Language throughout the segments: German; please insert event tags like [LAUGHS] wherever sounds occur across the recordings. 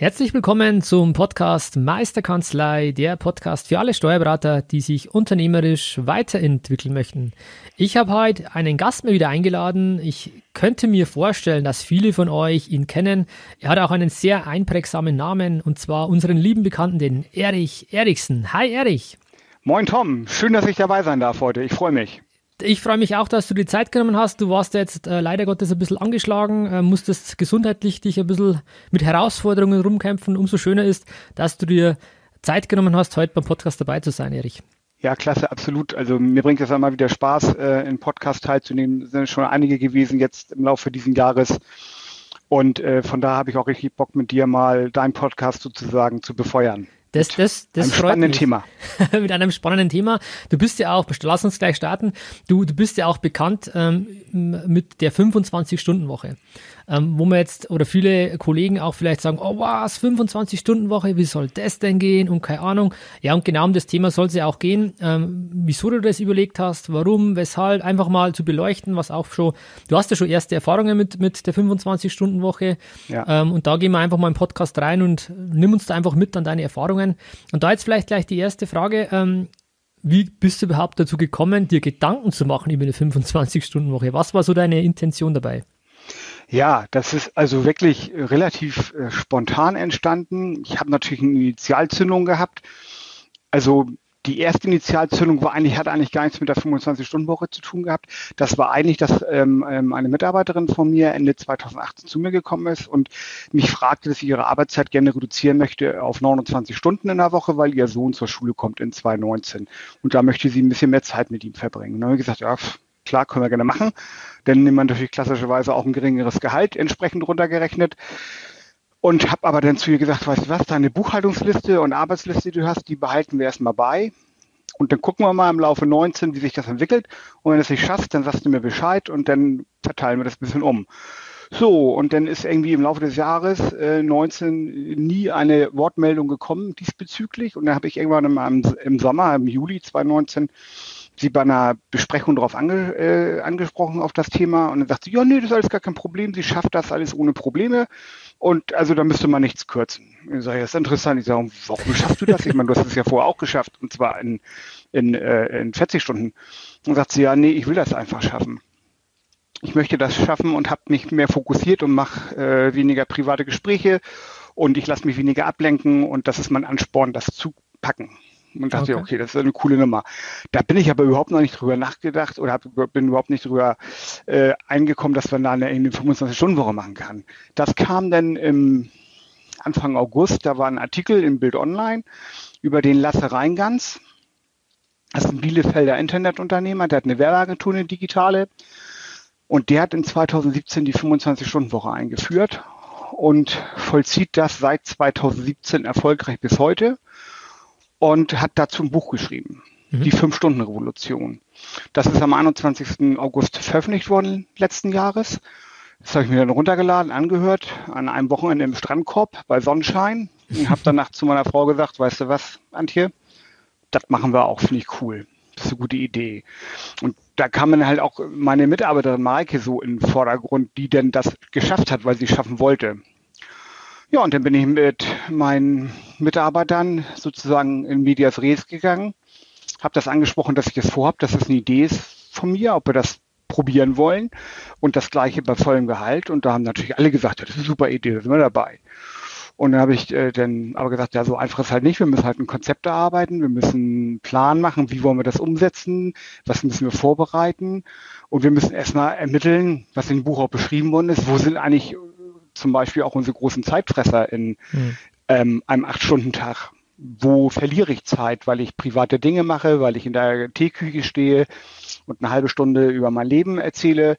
Herzlich willkommen zum Podcast Meisterkanzlei, der Podcast für alle Steuerberater, die sich unternehmerisch weiterentwickeln möchten. Ich habe heute einen Gast mir wieder eingeladen. Ich könnte mir vorstellen, dass viele von euch ihn kennen. Er hat auch einen sehr einprägsamen Namen und zwar unseren lieben Bekannten, den Erich Erichsen. Hi Erich. Moin Tom, schön, dass ich dabei sein darf heute. Ich freue mich. Ich freue mich auch, dass du die Zeit genommen hast. Du warst jetzt äh, leider Gottes ein bisschen angeschlagen, äh, musstest gesundheitlich dich ein bisschen mit Herausforderungen rumkämpfen. Umso schöner ist, dass du dir Zeit genommen hast, heute beim Podcast dabei zu sein, Erich. Ja, klasse, absolut. Also mir bringt es einmal wieder Spaß, äh, in Podcast teilzunehmen. Es sind schon einige gewesen jetzt im Laufe dieses Jahres. Und äh, von da habe ich auch richtig Bock, mit dir mal deinen Podcast sozusagen zu befeuern. Das, das, das freut spannenden mich. Thema. [LAUGHS] mit einem spannenden Thema. Du bist ja auch, lass uns gleich starten, du, du bist ja auch bekannt ähm, mit der 25-Stunden-Woche ähm, wo man jetzt oder viele Kollegen auch vielleicht sagen, oh was, 25 Stunden Woche, wie soll das denn gehen und keine Ahnung. Ja, und genau um das Thema soll es ja auch gehen, ähm, wieso du das überlegt hast, warum, weshalb, einfach mal zu beleuchten, was auch schon, du hast ja schon erste Erfahrungen mit, mit der 25 Stunden Woche ja. ähm, und da gehen wir einfach mal im Podcast rein und nimm uns da einfach mit an deine Erfahrungen. Und da jetzt vielleicht gleich die erste Frage, ähm, wie bist du überhaupt dazu gekommen, dir Gedanken zu machen über eine 25-Stunden-Woche? Was war so deine Intention dabei? Ja, das ist also wirklich relativ äh, spontan entstanden. Ich habe natürlich eine Initialzündung gehabt. Also die erste Initialzündung war eigentlich, hat eigentlich gar nichts mit der 25-Stunden-Woche zu tun gehabt. Das war eigentlich, dass ähm, ähm eine Mitarbeiterin von mir Ende 2018 zu mir gekommen ist und mich fragte, dass sie ihre Arbeitszeit gerne reduzieren möchte auf 29 Stunden in der Woche, weil ihr Sohn zur Schule kommt in 2019. Und da möchte sie ein bisschen mehr Zeit mit ihm verbringen. Und dann habe ich gesagt, ja, klar, können wir gerne machen. Dann nimmt man natürlich klassischerweise auch ein geringeres Gehalt entsprechend runtergerechnet. Und habe aber dann zu ihr gesagt, weißt du was, deine Buchhaltungsliste und Arbeitsliste, die du hast, die behalten wir erstmal bei. Und dann gucken wir mal im Laufe 19, wie sich das entwickelt. Und wenn es nicht schafft, dann sagst du mir Bescheid und dann verteilen wir das ein bisschen um. So, und dann ist irgendwie im Laufe des Jahres äh, 19 nie eine Wortmeldung gekommen diesbezüglich. Und dann habe ich irgendwann im, im Sommer, im Juli 2019, sie bei einer Besprechung darauf ange, äh, angesprochen auf das Thema und dann sagt sie, ja, nee, das ist alles gar kein Problem, sie schafft das alles ohne Probleme und also da müsste man nichts kürzen. Ich sage, das ist interessant. Ich sage, warum schaffst du das? Ich meine, du hast es ja vorher auch geschafft und zwar in, in, äh, in 40 Stunden. Und sagt sie, ja, nee, ich will das einfach schaffen. Ich möchte das schaffen und habe mich mehr fokussiert und mache äh, weniger private Gespräche und ich lasse mich weniger ablenken und das ist mein Ansporn, das zu packen. Und dachte, okay. okay, das ist eine coole Nummer. Da bin ich aber überhaupt noch nicht drüber nachgedacht oder hab, bin überhaupt nicht drüber äh, eingekommen, dass man da eine, eine 25-Stunden-Woche machen kann. Das kam dann im Anfang August, da war ein Artikel im Bild Online über den Lasse Reingans. Das ist ein Bielefelder Internetunternehmer, der hat eine Werbeagentur, eine digitale. Und der hat in 2017 die 25-Stunden-Woche eingeführt und vollzieht das seit 2017 erfolgreich bis heute und hat dazu ein Buch geschrieben. Mhm. Die Fünf-Stunden-Revolution. Das ist am 21. August veröffentlicht worden letzten Jahres. Das habe ich mir dann runtergeladen, angehört, an einem Wochenende im Strandkorb bei Sonnenschein. Und habe danach zu meiner Frau gesagt, weißt du was, Antje, das machen wir auch, finde ich cool. Das ist eine gute Idee. Und da kam dann halt auch meine Mitarbeiterin Maike so in den Vordergrund, die denn das geschafft hat, weil sie es schaffen wollte. Ja, und dann bin ich mit meinen Mitarbeitern sozusagen in Medias Res gegangen, habe das angesprochen, dass ich das vorhabe, dass das eine Idee ist von mir, ob wir das probieren wollen und das gleiche bei vollem Gehalt. Und da haben natürlich alle gesagt, ja, das ist eine super Idee, da sind wir dabei. Und dann habe ich äh, dann aber gesagt, ja, so einfach ist halt nicht. Wir müssen halt ein Konzept erarbeiten, wir müssen einen Plan machen, wie wollen wir das umsetzen, was müssen wir vorbereiten. Und wir müssen erstmal ermitteln, was in dem Buch auch beschrieben worden ist, wo sind eigentlich zum Beispiel auch unsere großen Zeitfresser in mhm. ähm, einem Acht-Stunden-Tag. Wo verliere ich Zeit, weil ich private Dinge mache, weil ich in der Teeküche stehe und eine halbe Stunde über mein Leben erzähle?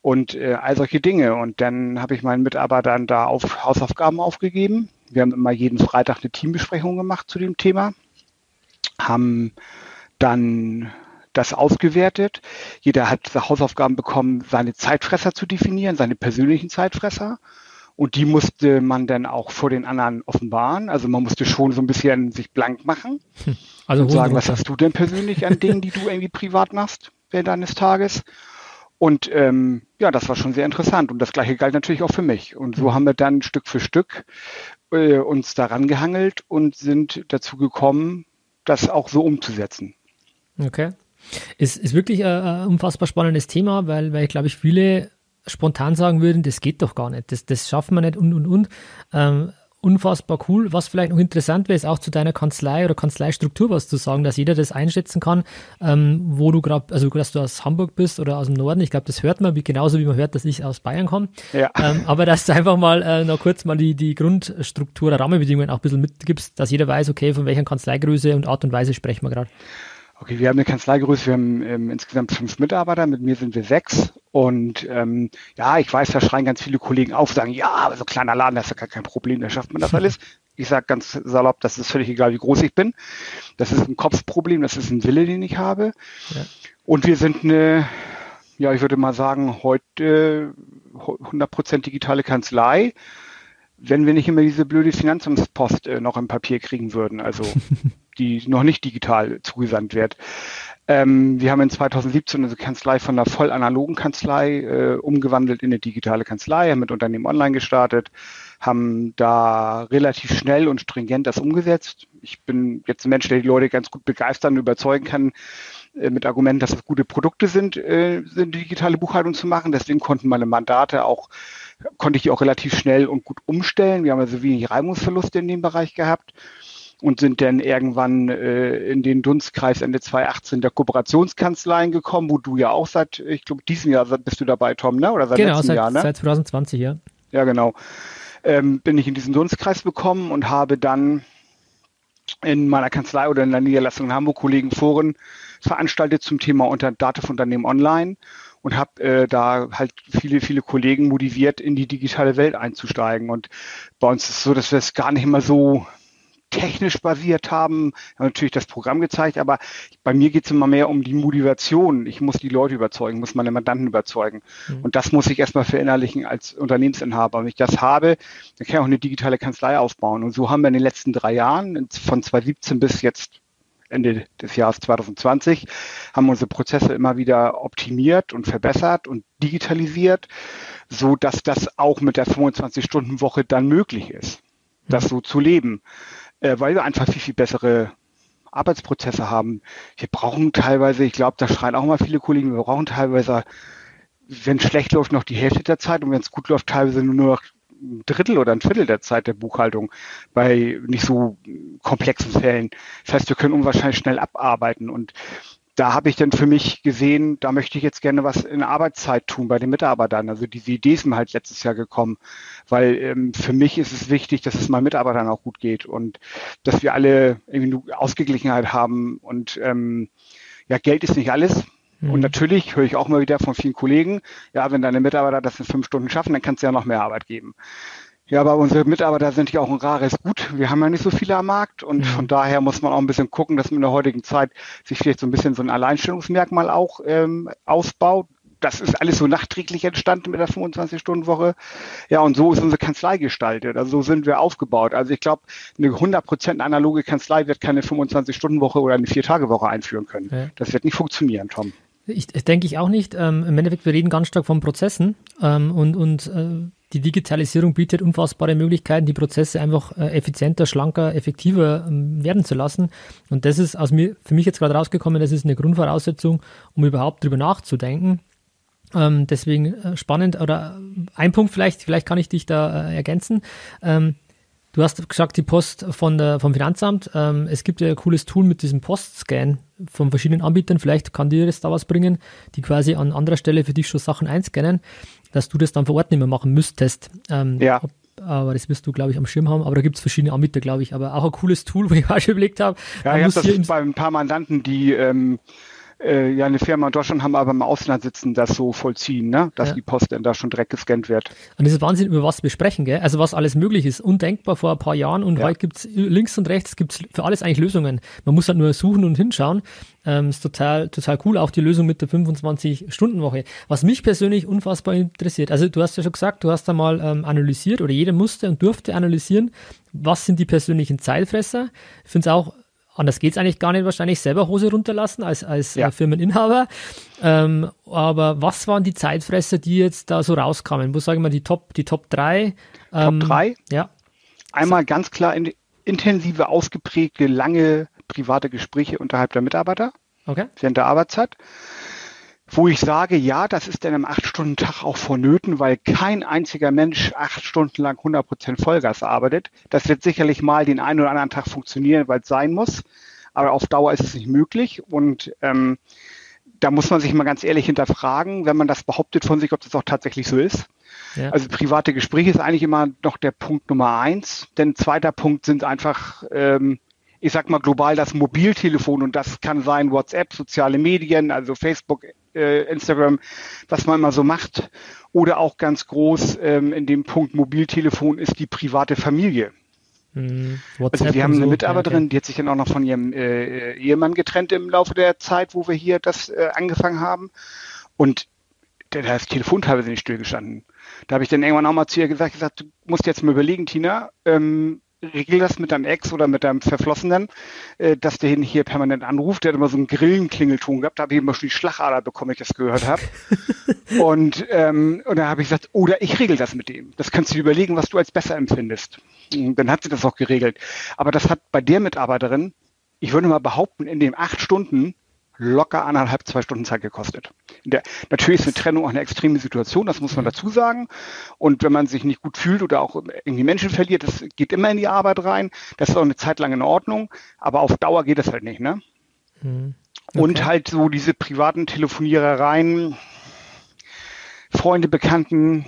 und äh, all solche Dinge. Und dann habe ich meinen Mitarbeitern da auf Hausaufgaben aufgegeben. Wir haben immer jeden Freitag eine Teambesprechung gemacht zu dem Thema, haben dann das ausgewertet. Jeder hat Hausaufgaben bekommen, seine Zeitfresser zu definieren, seine persönlichen Zeitfresser. Und die musste man dann auch vor den anderen offenbaren. Also man musste schon so ein bisschen sich blank machen. Hm. Also und sagen, was hast du denn persönlich an Dingen, die du irgendwie privat machst während deines Tages? Und ähm, ja, das war schon sehr interessant. Und das gleiche galt natürlich auch für mich. Und so hm. haben wir dann Stück für Stück äh, uns daran gehangelt und sind dazu gekommen, das auch so umzusetzen. Okay. Es ist wirklich ein, unfassbar spannendes Thema, weil, weil glaube ich, viele spontan sagen würden, das geht doch gar nicht, das, das schaffen wir nicht und und und. Ähm, unfassbar cool. Was vielleicht noch interessant wäre, ist auch zu deiner Kanzlei oder Kanzleistruktur was zu sagen, dass jeder das einschätzen kann, ähm, wo du gerade, also dass du aus Hamburg bist oder aus dem Norden. Ich glaube, das hört man, wie, genauso wie man hört, dass ich aus Bayern komme. Ja. Ähm, aber dass du einfach mal äh, noch kurz mal die, die Grundstruktur, Rahmenbedingungen auch ein bisschen mitgibst, dass jeder weiß, okay, von welcher Kanzleigröße und Art und Weise sprechen wir gerade. Okay, wir haben eine Kanzleigröße, wir haben ähm, insgesamt fünf Mitarbeiter, mit mir sind wir sechs. Und ähm, ja, ich weiß, da schreien ganz viele Kollegen auf, sagen, ja, aber so kleiner Laden, das ist ja gar kein Problem, da schafft man das [LAUGHS] alles. Ich sage ganz salopp, das ist völlig egal, wie groß ich bin. Das ist ein Kopfproblem, das ist ein Wille, den ich habe. Ja. Und wir sind eine, ja, ich würde mal sagen, heute 100% digitale Kanzlei wenn wir nicht immer diese blöde Finanzamtspost äh, noch im Papier kriegen würden. Also [LAUGHS] die noch nicht digital zugesandt wird. Ähm, wir haben in 2017 unsere Kanzlei von einer voll analogen Kanzlei äh, umgewandelt in eine digitale Kanzlei, haben mit Unternehmen online gestartet, haben da relativ schnell und stringent das umgesetzt. Ich bin jetzt ein Mensch, der die Leute ganz gut begeistern und überzeugen kann, äh, mit Argumenten, dass es gute Produkte sind, äh, sind digitale Buchhaltung zu machen. Deswegen konnten meine Mandate auch, konnte ich die auch relativ schnell und gut umstellen. Wir haben also wenig Reibungsverluste in dem Bereich gehabt und sind dann irgendwann äh, in den Dunstkreis Ende 2018 der Kooperationskanzleien gekommen, wo du ja auch seit, ich glaube, diesem Jahr bist du dabei, Tom, ne? Oder seit genau, letztem seit, Jahr, ne? seit 2020, ja. Ja, genau. Ähm, bin ich in diesen Dunstkreis bekommen und habe dann in meiner Kanzlei oder in der Niederlassung in Hamburg Kollegenforen veranstaltet zum Thema unter Dativ Unternehmen Online und habe äh, da halt viele, viele Kollegen motiviert, in die digitale Welt einzusteigen. Und bei uns ist es so, dass wir es gar nicht immer so technisch basiert haben, haben natürlich das Programm gezeigt, aber bei mir geht es immer mehr um die Motivation. Ich muss die Leute überzeugen, muss meine Mandanten überzeugen. Mhm. Und das muss ich erstmal verinnerlichen als Unternehmensinhaber. Wenn ich das habe, dann kann ich auch eine digitale Kanzlei aufbauen. Und so haben wir in den letzten drei Jahren, von 2017 bis jetzt Ende des Jahres 2020, haben unsere Prozesse immer wieder optimiert und verbessert und digitalisiert, so dass das auch mit der 25-Stunden-Woche dann möglich ist, das mhm. so zu leben äh, weil wir einfach viel, viel bessere Arbeitsprozesse haben. Wir brauchen teilweise, ich glaube, da schreien auch mal viele Kollegen, wir brauchen teilweise, wenn schlecht läuft, noch die Hälfte der Zeit und wenn es gut läuft, teilweise nur noch ein Drittel oder ein Viertel der Zeit der Buchhaltung bei nicht so komplexen Fällen. Das heißt, wir können unwahrscheinlich schnell abarbeiten und da habe ich dann für mich gesehen, da möchte ich jetzt gerne was in Arbeitszeit tun bei den Mitarbeitern. Also diese Idee ist mir halt letztes Jahr gekommen, weil ähm, für mich ist es wichtig, dass es meinen Mitarbeitern auch gut geht und dass wir alle irgendwie Ausgeglichenheit haben und ähm, ja, Geld ist nicht alles. Mhm. Und natürlich höre ich auch mal wieder von vielen Kollegen, ja, wenn deine Mitarbeiter das in fünf Stunden schaffen, dann kannst du ja noch mehr Arbeit geben. Ja, aber unsere Mitarbeiter sind ja auch ein rares Gut. Wir haben ja nicht so viele am Markt und von daher muss man auch ein bisschen gucken, dass man in der heutigen Zeit sich vielleicht so ein bisschen so ein Alleinstellungsmerkmal auch ähm, ausbaut. Das ist alles so nachträglich entstanden mit der 25-Stunden-Woche. Ja, und so ist unsere Kanzlei gestaltet. Also so sind wir aufgebaut. Also ich glaube, eine 100% analoge Kanzlei wird keine 25-Stunden-Woche oder eine Vier-Tage-Woche einführen können. Ja. Das wird nicht funktionieren, Tom. Ich, denke ich auch nicht. Ähm, Im Endeffekt, wir reden ganz stark von Prozessen ähm, und, und äh, die Digitalisierung bietet unfassbare Möglichkeiten, die Prozesse einfach äh, effizienter, schlanker, effektiver ähm, werden zu lassen. Und das ist aus mir, für mich jetzt gerade rausgekommen, das ist eine Grundvoraussetzung, um überhaupt drüber nachzudenken. Ähm, deswegen äh, spannend oder ein Punkt vielleicht, vielleicht kann ich dich da äh, ergänzen. Ähm, du hast gesagt, die Post von der, vom Finanzamt. Ähm, es gibt ja ein cooles Tool mit diesem Postscan von verschiedenen Anbietern. Vielleicht kann dir das da was bringen, die quasi an anderer Stelle für dich schon Sachen einscannen dass du das dann vor Ort nicht mehr machen müsstest. Ähm, ja. Ob, aber das wirst du, glaube ich, am Schirm haben. Aber da gibt es verschiedene Anbieter, glaube ich. Aber auch ein cooles Tool, wo ich auch schon überlegt habe. Ja, ich habe das bei ein paar Mandanten, die ähm, äh, ja eine Firma in Deutschland haben, aber im Ausland sitzen, das so vollziehen, ne? dass Ja. die Post dann da schon direkt gescannt wird. Und das ist Wahnsinn, über was wir sprechen, gell? Also was alles möglich ist. Undenkbar vor ein paar Jahren und Ja. heute gibt's links und rechts gibt's für alles eigentlich Lösungen. Man muss halt nur suchen und hinschauen. Ähm, ist total, total cool. Auch die Lösung mit der 25-Stunden-Woche. Was mich persönlich unfassbar interessiert. Also du hast ja schon gesagt, du hast da mal ähm, analysiert oder jeder musste und durfte analysieren, was sind die persönlichen Zeitfresser. Ich finde es auch Anders geht's eigentlich gar nicht wahrscheinlich selber Hose runterlassen als, als Ja. äh, Firmeninhaber. Ähm, aber was waren die Zeitfresser, die jetzt da so rauskamen? Wo sagen wir die Top, die Top 3? Top drei? Ja. Einmal ganz klar in, intensive, ausgeprägte, lange private Gespräche unterhalb der Mitarbeiter Okay. während der Arbeitszeit. Wo ich sage, ja, das ist dann im Acht-Stunden-Tag auch vonnöten, weil kein einziger Mensch acht Stunden lang 100% Vollgas arbeitet. Das wird sicherlich mal den einen oder anderen Tag funktionieren, weil es sein muss. Aber auf Dauer ist es nicht möglich. Und ähm, da muss man sich mal ganz ehrlich hinterfragen, wenn man das behauptet von sich, ob das auch tatsächlich so ist. Ja. Also private Gespräche ist eigentlich immer noch der Punkt Nummer eins. Denn zweiter Punkt sind einfach, ähm, ich sag mal global das Mobiltelefon und das kann sein WhatsApp, soziale Medien, also Facebook, äh, Instagram, was man immer so macht. Oder auch ganz groß ähm, in dem Punkt Mobiltelefon ist die private Familie. Hm, Also wir haben eine so. Mitarbeiterin, Ja, die hat sich dann auch noch von ihrem äh, Ehemann getrennt im Laufe der Zeit, wo wir hier das äh, angefangen haben. Und da da ist das Telefon teilweise nicht stillgestanden. Da habe ich dann irgendwann auch mal zu ihr gesagt, gesagt, du musst jetzt mal überlegen, Tina, ähm, regel das mit deinem Ex oder mit deinem Verflossenen, äh, dass der hier permanent anruft. Der hat immer so einen Grillenklingelton gehabt, da habe ich immer schon die Schlagader bekommen, wenn ich das gehört habe. [LAUGHS] und, ähm, und dann habe ich gesagt, oder ich regel das mit dem. Das kannst du dir überlegen, was du als besser empfindest. Und dann hat sie das auch geregelt. Aber das hat bei der Mitarbeiterin, ich würde mal behaupten, in den acht Stunden locker anderthalb, zwei Stunden Zeit gekostet. Der, natürlich ist eine Trennung auch eine extreme Situation, das muss man dazu sagen. Und wenn man sich nicht gut fühlt oder auch irgendwie Menschen verliert, das geht immer in die Arbeit rein. Das ist auch eine Zeit lang in Ordnung, aber auf Dauer geht das halt nicht, ne? Hm. Und halt so diese privaten Telefonierereien, Freunde, Bekannten,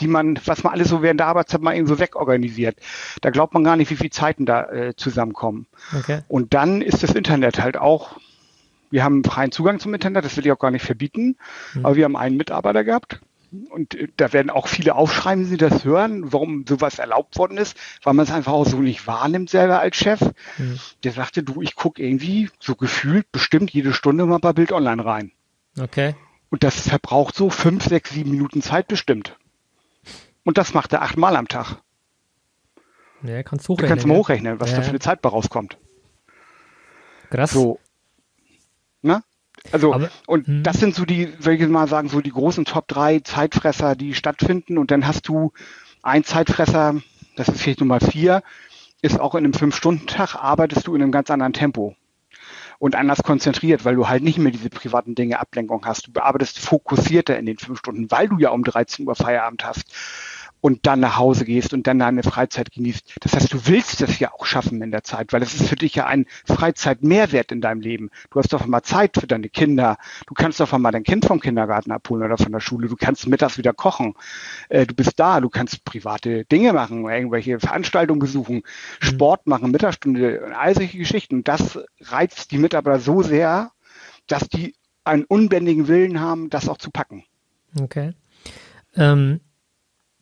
die man, was man alles so während der Arbeitszeit mal eben so wegorganisiert. Da glaubt man gar nicht, wie viele Zeiten da äh, zusammenkommen. Okay. Und dann ist das Internet halt auch, wir haben freien Zugang zum Internet, das will ich auch gar nicht verbieten, aber wir haben einen Mitarbeiter gehabt. Und äh, da werden auch viele aufschreiben, wenn sie das hören, warum sowas erlaubt worden ist, weil man es einfach auch so nicht wahrnimmt selber als Chef. Der sagte, du, ich gucke irgendwie so gefühlt bestimmt jede Stunde mal bei Bild Online rein. Okay. Und das verbraucht so fünf, sechs, sieben Minuten Zeit bestimmt. Und das macht er achtmal am Tag. Ja, kannst Du hochrechnen. kannst mal hochrechnen, was Ja, da für eine Zeit bei rauskommt. Krass. So. Also, Aber- und hm. das sind so die, will ich mal sagen, so die großen Top 3 Zeitfresser, die stattfinden. Und dann hast du ein Zeitfresser, das ist vielleicht Nummer 4, ist auch in einem Fünf-Stunden-Tag, arbeitest du in einem ganz anderen Tempo. Und anders konzentriert, weil du halt nicht mehr diese privaten Dinge Ablenkung hast. Du bearbeitest fokussierter in den fünf Stunden, weil du ja um 13 Uhr Feierabend hast und dann nach Hause gehst und dann deine Freizeit genießt. Das heißt, du willst das ja auch schaffen in der Zeit, weil es ist für dich ja ein Freizeitmehrwert in deinem Leben. Du hast doch mal Zeit für deine Kinder. Du kannst doch mal dein Kind vom Kindergarten abholen oder von der Schule. Du kannst mittags wieder kochen. Äh, du bist da. Du kannst private Dinge machen, irgendwelche Veranstaltungen besuchen, Sport machen, Mittagsstunde, all solche Geschichten. Und das reizt die Mitarbeiter so sehr, dass die einen unbändigen Willen haben, das auch zu packen. Okay. Ähm,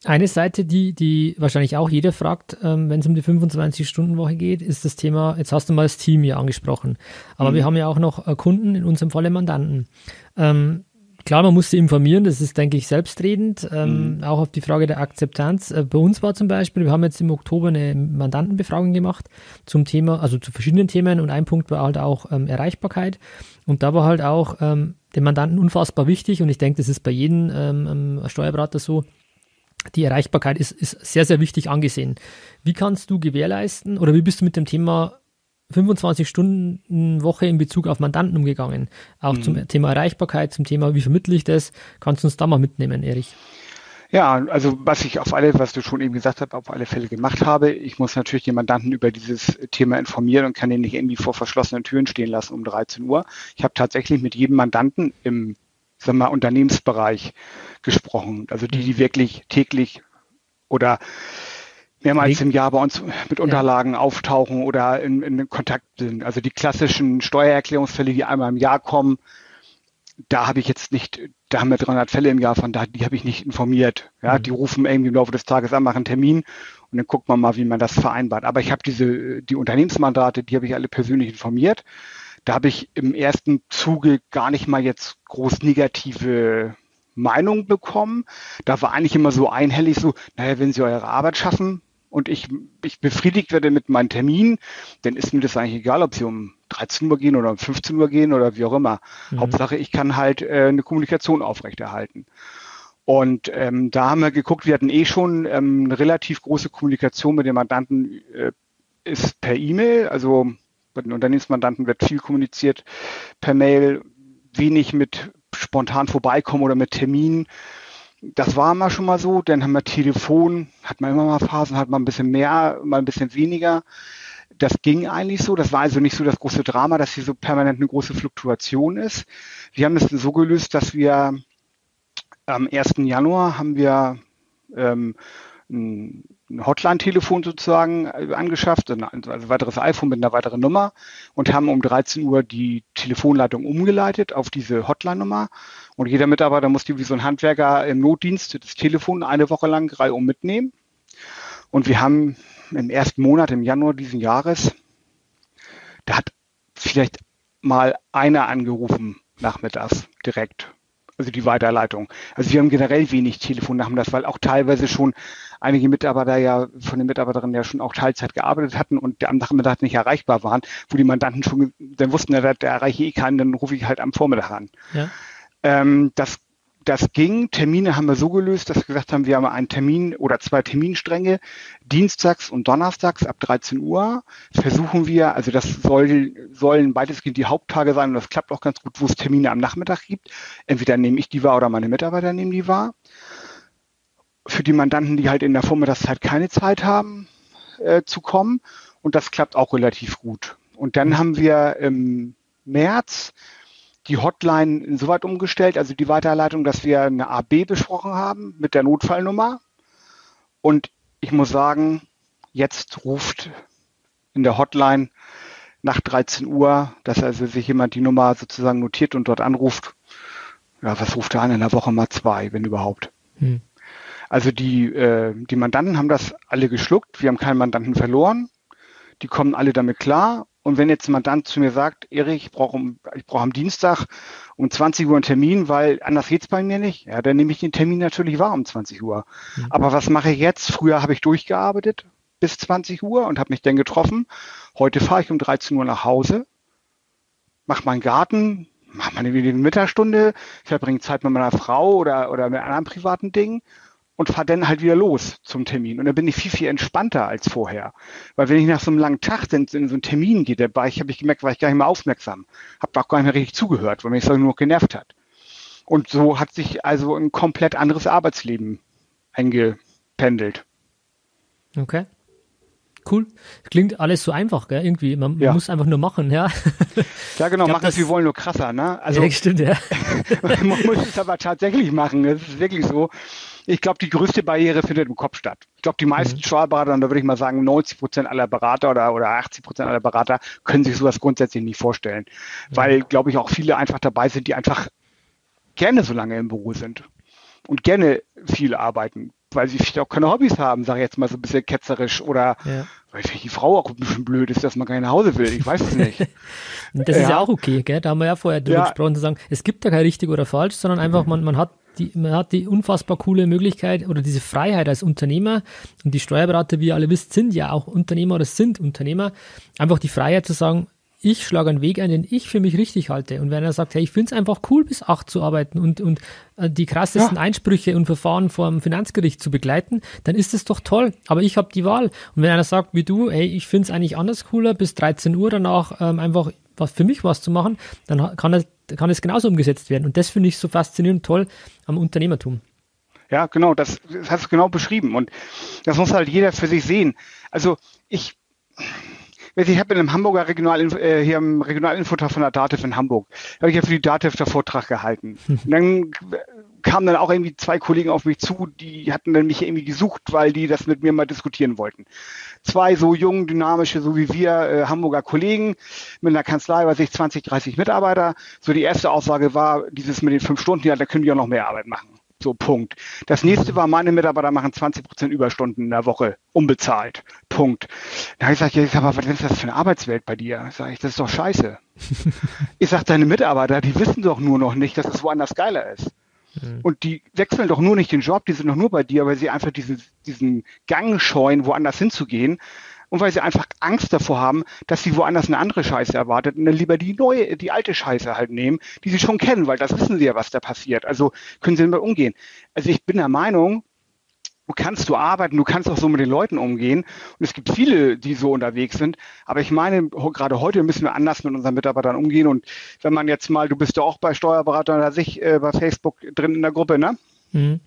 eine Seite, die, die wahrscheinlich auch jeder fragt, ähm, wenn es um die 25-Stunden-Woche geht, ist das Thema, jetzt hast du mal das Team hier angesprochen, aber wir haben ja auch noch äh, Kunden, in unserem Falle Mandanten. Ähm, klar, man muss sie informieren, das ist, denke ich, selbstredend, ähm, auch auf die Frage der Akzeptanz. Äh, bei uns war zum Beispiel, wir haben jetzt im Oktober eine Mandantenbefragung gemacht zum Thema, also zu verschiedenen Themen und ein Punkt war halt auch ähm, Erreichbarkeit und da war halt auch ähm, dem Mandanten unfassbar wichtig und ich denke, das ist bei jedem ähm, Steuerberater so, die Erreichbarkeit ist, ist sehr, sehr wichtig angesehen. Wie kannst du gewährleisten oder wie bist du mit dem Thema 25-Stunden-Woche in Bezug auf Mandanten umgegangen? Auch zum Thema Erreichbarkeit, zum Thema, wie vermittle ich das? Kannst du uns da mal mitnehmen, Erich? Ja, also was ich auf alle, was du schon eben gesagt hast, auf alle Fälle gemacht habe, ich muss natürlich den Mandanten über dieses Thema informieren und kann ihn nicht irgendwie vor verschlossenen Türen stehen lassen um 13 Uhr. Ich habe tatsächlich mit jedem Mandanten im sagen wir mal, Unternehmensbereich gesprochen. Also die, die wirklich täglich oder mehrmals im Jahr bei uns mit Unterlagen ja. auftauchen oder in, in Kontakt sind. Also die klassischen Steuererklärungsfälle, die einmal im Jahr kommen, da habe ich jetzt nicht, da haben wir 300 Fälle im Jahr, von da, die habe ich nicht informiert. Ja, mhm. die rufen irgendwie im Laufe des Tages an, machen einen Termin und dann guckt man mal, wie man das vereinbart. Aber ich habe diese, die Unternehmensmandate, die habe ich alle persönlich informiert. Da habe ich im ersten Zuge gar nicht mal jetzt groß negative Meinung bekommen. Da war eigentlich immer so einhellig so, naja, wenn Sie eure Arbeit schaffen, und ich, ich befriedigt werde mit meinem Termin, dann ist mir das eigentlich egal, ob sie um 13 Uhr gehen oder um 15 Uhr gehen oder wie auch immer. Mhm. Hauptsache, ich kann halt äh, eine Kommunikation aufrechterhalten. Und ähm, da haben wir geguckt, wir hatten eh schon ähm, eine relativ große Kommunikation mit dem Mandanten, äh, ist per E-Mail, also bei den Unternehmensmandanten wird viel kommuniziert per Mail, wenig mit spontan vorbeikommen oder mit Terminen. Das war immer schon mal so. Dann haben wir Telefon, hat man immer mal Phasen, hat man ein bisschen mehr, mal ein bisschen weniger. Das ging eigentlich so. Das war also nicht so das große Drama, dass hier so permanent eine große Fluktuation ist. Wir haben es so gelöst, dass wir am 1. Januar haben wir ähm, ein Hotline-Telefon sozusagen äh, angeschafft, also ein weiteres iPhone mit einer weiteren Nummer und haben um 13 Uhr die Telefonleitung umgeleitet auf diese Hotline-Nummer. Und jeder Mitarbeiter musste wie so ein Handwerker im Notdienst das Telefon eine Woche lang reihum mitnehmen. Und wir haben im ersten Monat, im Januar diesen Jahres, da hat vielleicht mal einer angerufen nachmittags direkt also die Weiterleitung. Also wir haben generell wenig Telefon haben das, weil auch teilweise schon einige Mitarbeiter ja von den Mitarbeiterinnen ja schon auch Teilzeit gearbeitet hatten und am Nachmittag nicht erreichbar waren, wo die Mandanten schon dann wussten, ja, da erreiche ich keinen, dann rufe ich halt am Vormittag an. Ja. Ähm, das das ging. Termine haben wir so gelöst, dass wir gesagt haben, wir haben einen Termin oder zwei Terminstränge. Dienstags und Donnerstags ab 13 Uhr versuchen wir, also das soll, sollen weitestgehend die Haupttage sein und das klappt auch ganz gut, wo es Termine am Nachmittag gibt. Entweder nehme ich die wahr oder meine Mitarbeiter nehmen die wahr. Für die Mandanten, die halt in der Vormittagszeit keine Zeit haben, äh, zu kommen. Und das klappt auch relativ gut. Und dann haben wir im März die Hotline insoweit umgestellt, also die Weiterleitung, dass wir eine AB besprochen haben mit der Notfallnummer. Und ich muss sagen, jetzt ruft in der Hotline nach 13 Uhr, dass also sich jemand die Nummer sozusagen notiert und dort anruft. Ja, was ruft er an? In der Woche mal zwei, wenn überhaupt. Hm. Also die, äh, die Mandanten haben das alle geschluckt. Wir haben keinen Mandanten verloren. Die kommen alle damit klar. Und wenn jetzt jemand dann zu mir sagt, Erik, ich brauche ich brauche am Dienstag um 20 Uhr einen Termin, weil anders geht's bei mir nicht, ja, dann nehme ich den Termin natürlich wahr um 20 Uhr. Mhm. Aber was mache ich jetzt? Früher habe ich durchgearbeitet bis 20 Uhr und habe mich dann getroffen. Heute fahre ich um 13 Uhr nach Hause, mache meinen Garten, mache meine Mittagsstunde, verbringe Zeit mit meiner Frau oder, oder mit anderen privaten Dingen und fahre dann halt wieder los zum Termin. Und dann bin ich viel, viel entspannter als vorher. Weil wenn ich nach so einem langen Tag in, in so einen Termin gehe, da war ich, habe ich gemerkt, war ich gar nicht mehr aufmerksam. Habe auch gar nicht mehr richtig zugehört, weil mich das nur genervt hat. Und so hat sich also ein komplett anderes Arbeitsleben eingependelt. Okay. Cool. Klingt alles so einfach, gell? Irgendwie. Man ja. muss einfach nur machen, ja. Ja, [LAUGHS] genau, glaub, machen es, wir wollen nur krasser, ne? Also, ja, stimmt, ja. [LAUGHS] man muss es aber tatsächlich machen. Es ist wirklich so. Ich glaube, die größte Barriere findet im Kopf statt. Ich glaube, die meisten mhm. Steuerberater, und da würde ich mal sagen, 90 Prozent aller Berater oder, oder 80 Prozent aller Berater können sich sowas grundsätzlich nicht vorstellen. Mhm. Weil, glaube ich, auch viele einfach dabei sind, die einfach gerne so lange im Büro sind und gerne viel arbeiten, weil sie vielleicht auch keine Hobbys haben, sage ich jetzt mal so ein bisschen ketzerisch oder ja. weil vielleicht die Frau auch ein bisschen blöd ist, dass man gar nicht nach Hause will. Ich weiß es nicht. [LAUGHS] das ist ja. ja auch okay, gell? Da haben wir ja vorher drüber ja. gesprochen, zu sagen, es gibt da kein richtig oder falsch, sondern einfach, man, man hat die, man hat die unfassbar coole Möglichkeit oder diese Freiheit als Unternehmer und die Steuerberater, wie ihr alle wisst, sind ja auch Unternehmer oder sind Unternehmer, einfach die Freiheit zu sagen, ich schlage einen Weg ein, den ich für mich richtig halte. Und wenn er sagt, hey, ich finde es einfach cool, bis acht zu arbeiten und, und äh, die krassesten ja. Einsprüche und Verfahren vor dem Finanzgericht zu begleiten, dann ist es doch toll. Aber ich habe die Wahl. Und wenn einer sagt, wie du, hey, ich finde es eigentlich anders cooler, bis 13 Uhr danach ähm, einfach was für mich was zu machen, dann kann, er, kann es genauso umgesetzt werden. Und das finde ich so faszinierend toll am Unternehmertum. Ja, genau, das, das hast du genau beschrieben. Und das muss halt jeder für sich sehen. Also ich, ich habe in einem Hamburger Regional, äh, hier im Regionalinfotag von der DATEV in Hamburg, habe ich ja für die DATEV der Vortrag gehalten. Und [LAUGHS] dann kamen dann auch irgendwie zwei Kollegen auf mich zu, die hatten dann mich irgendwie gesucht, weil die das mit mir mal diskutieren wollten. Zwei so jung, dynamische, so wie wir, äh, Hamburger Kollegen mit einer Kanzlei, weiß ich, 20, 30 Mitarbeiter. So die erste Aussage war, dieses mit den fünf Stunden, ja, da können die auch noch mehr Arbeit machen. So, Punkt. Das nächste war, meine Mitarbeiter machen 20 Prozent Überstunden in der Woche, unbezahlt. Punkt. Da habe ich gesagt, ja, ich sag, aber was ist das für eine Arbeitswelt bei dir? Sag ich, das ist doch scheiße. [LAUGHS] ich sag, deine Mitarbeiter, die wissen doch nur noch nicht, dass es woanders geiler ist. Mhm. Und die wechseln doch nur nicht den Job, die sind doch nur bei dir, weil sie einfach diesen, diesen Gang scheuen, woanders hinzugehen und weil sie einfach Angst davor haben, dass sie woanders eine andere Scheiße erwartet und dann lieber die neue, die alte Scheiße halt nehmen, die sie schon kennen, weil das wissen sie ja, was da passiert. Also können sie damit umgehen. Also ich bin der Meinung, du kannst du arbeiten, du kannst auch so mit den Leuten umgehen. Und es gibt viele, die so unterwegs sind. Aber ich meine, gerade heute müssen wir anders mit unseren Mitarbeitern umgehen. Und wenn man jetzt mal, du bist ja auch bei Steuerberatern, da sich äh, bei Facebook drin in der Gruppe, ne? Mhm.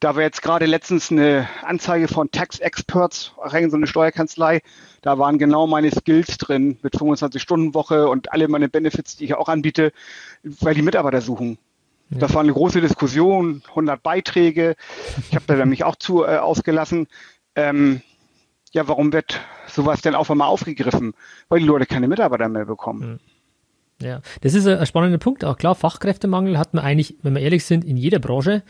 Da war jetzt gerade letztens eine Anzeige von Tax Experts, so eine Steuerkanzlei. Da waren genau meine Skills drin mit 25-Stunden-Woche und alle meine Benefits, die ich auch anbiete, weil die Mitarbeiter suchen. Ja. Das war eine große Diskussion, 100 Beiträge. Ich habe da mich auch zu äh, ausgelassen. Ähm, ja, warum wird sowas denn auf einmal aufgegriffen? Weil die Leute keine Mitarbeiter mehr bekommen. Ja, das ist ein spannender Punkt. Auch klar, Fachkräftemangel hat man eigentlich, wenn wir ehrlich sind, in jeder Branche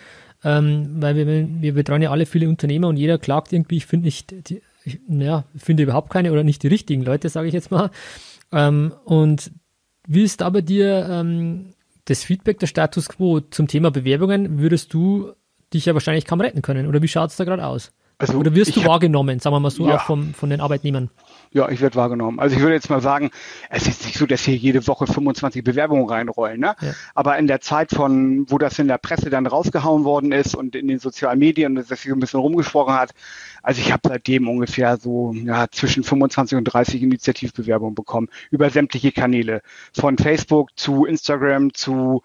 ähm, weil wir, wir betreuen ja alle viele Unternehmer und jeder klagt irgendwie, ich finde nicht, die, ich, ja, finde überhaupt keine oder nicht die richtigen Leute, sage ich jetzt mal. Ähm, und wie ist da bei dir ähm, das Feedback, der Status quo zum Thema Bewerbungen? Würdest du dich ja wahrscheinlich kaum retten können oder wie schaut es da gerade aus? Also Oder wirst du wahrgenommen, sagen wir mal so, ja. auch vom, von den Arbeitnehmern? Ja, ich werde wahrgenommen. Also ich würde jetzt mal sagen, es ist nicht so, dass hier jede Woche 25 Bewerbungen reinrollen. Ne? Ja. Aber in der Zeit von, wo das in der Presse dann rausgehauen worden ist und in den sozialen Medien, dass sich ein bisschen rumgesprochen hat, also ich habe seitdem ungefähr so ja, zwischen 25 und 30 Initiativbewerbungen bekommen über sämtliche Kanäle. Von Facebook zu Instagram zu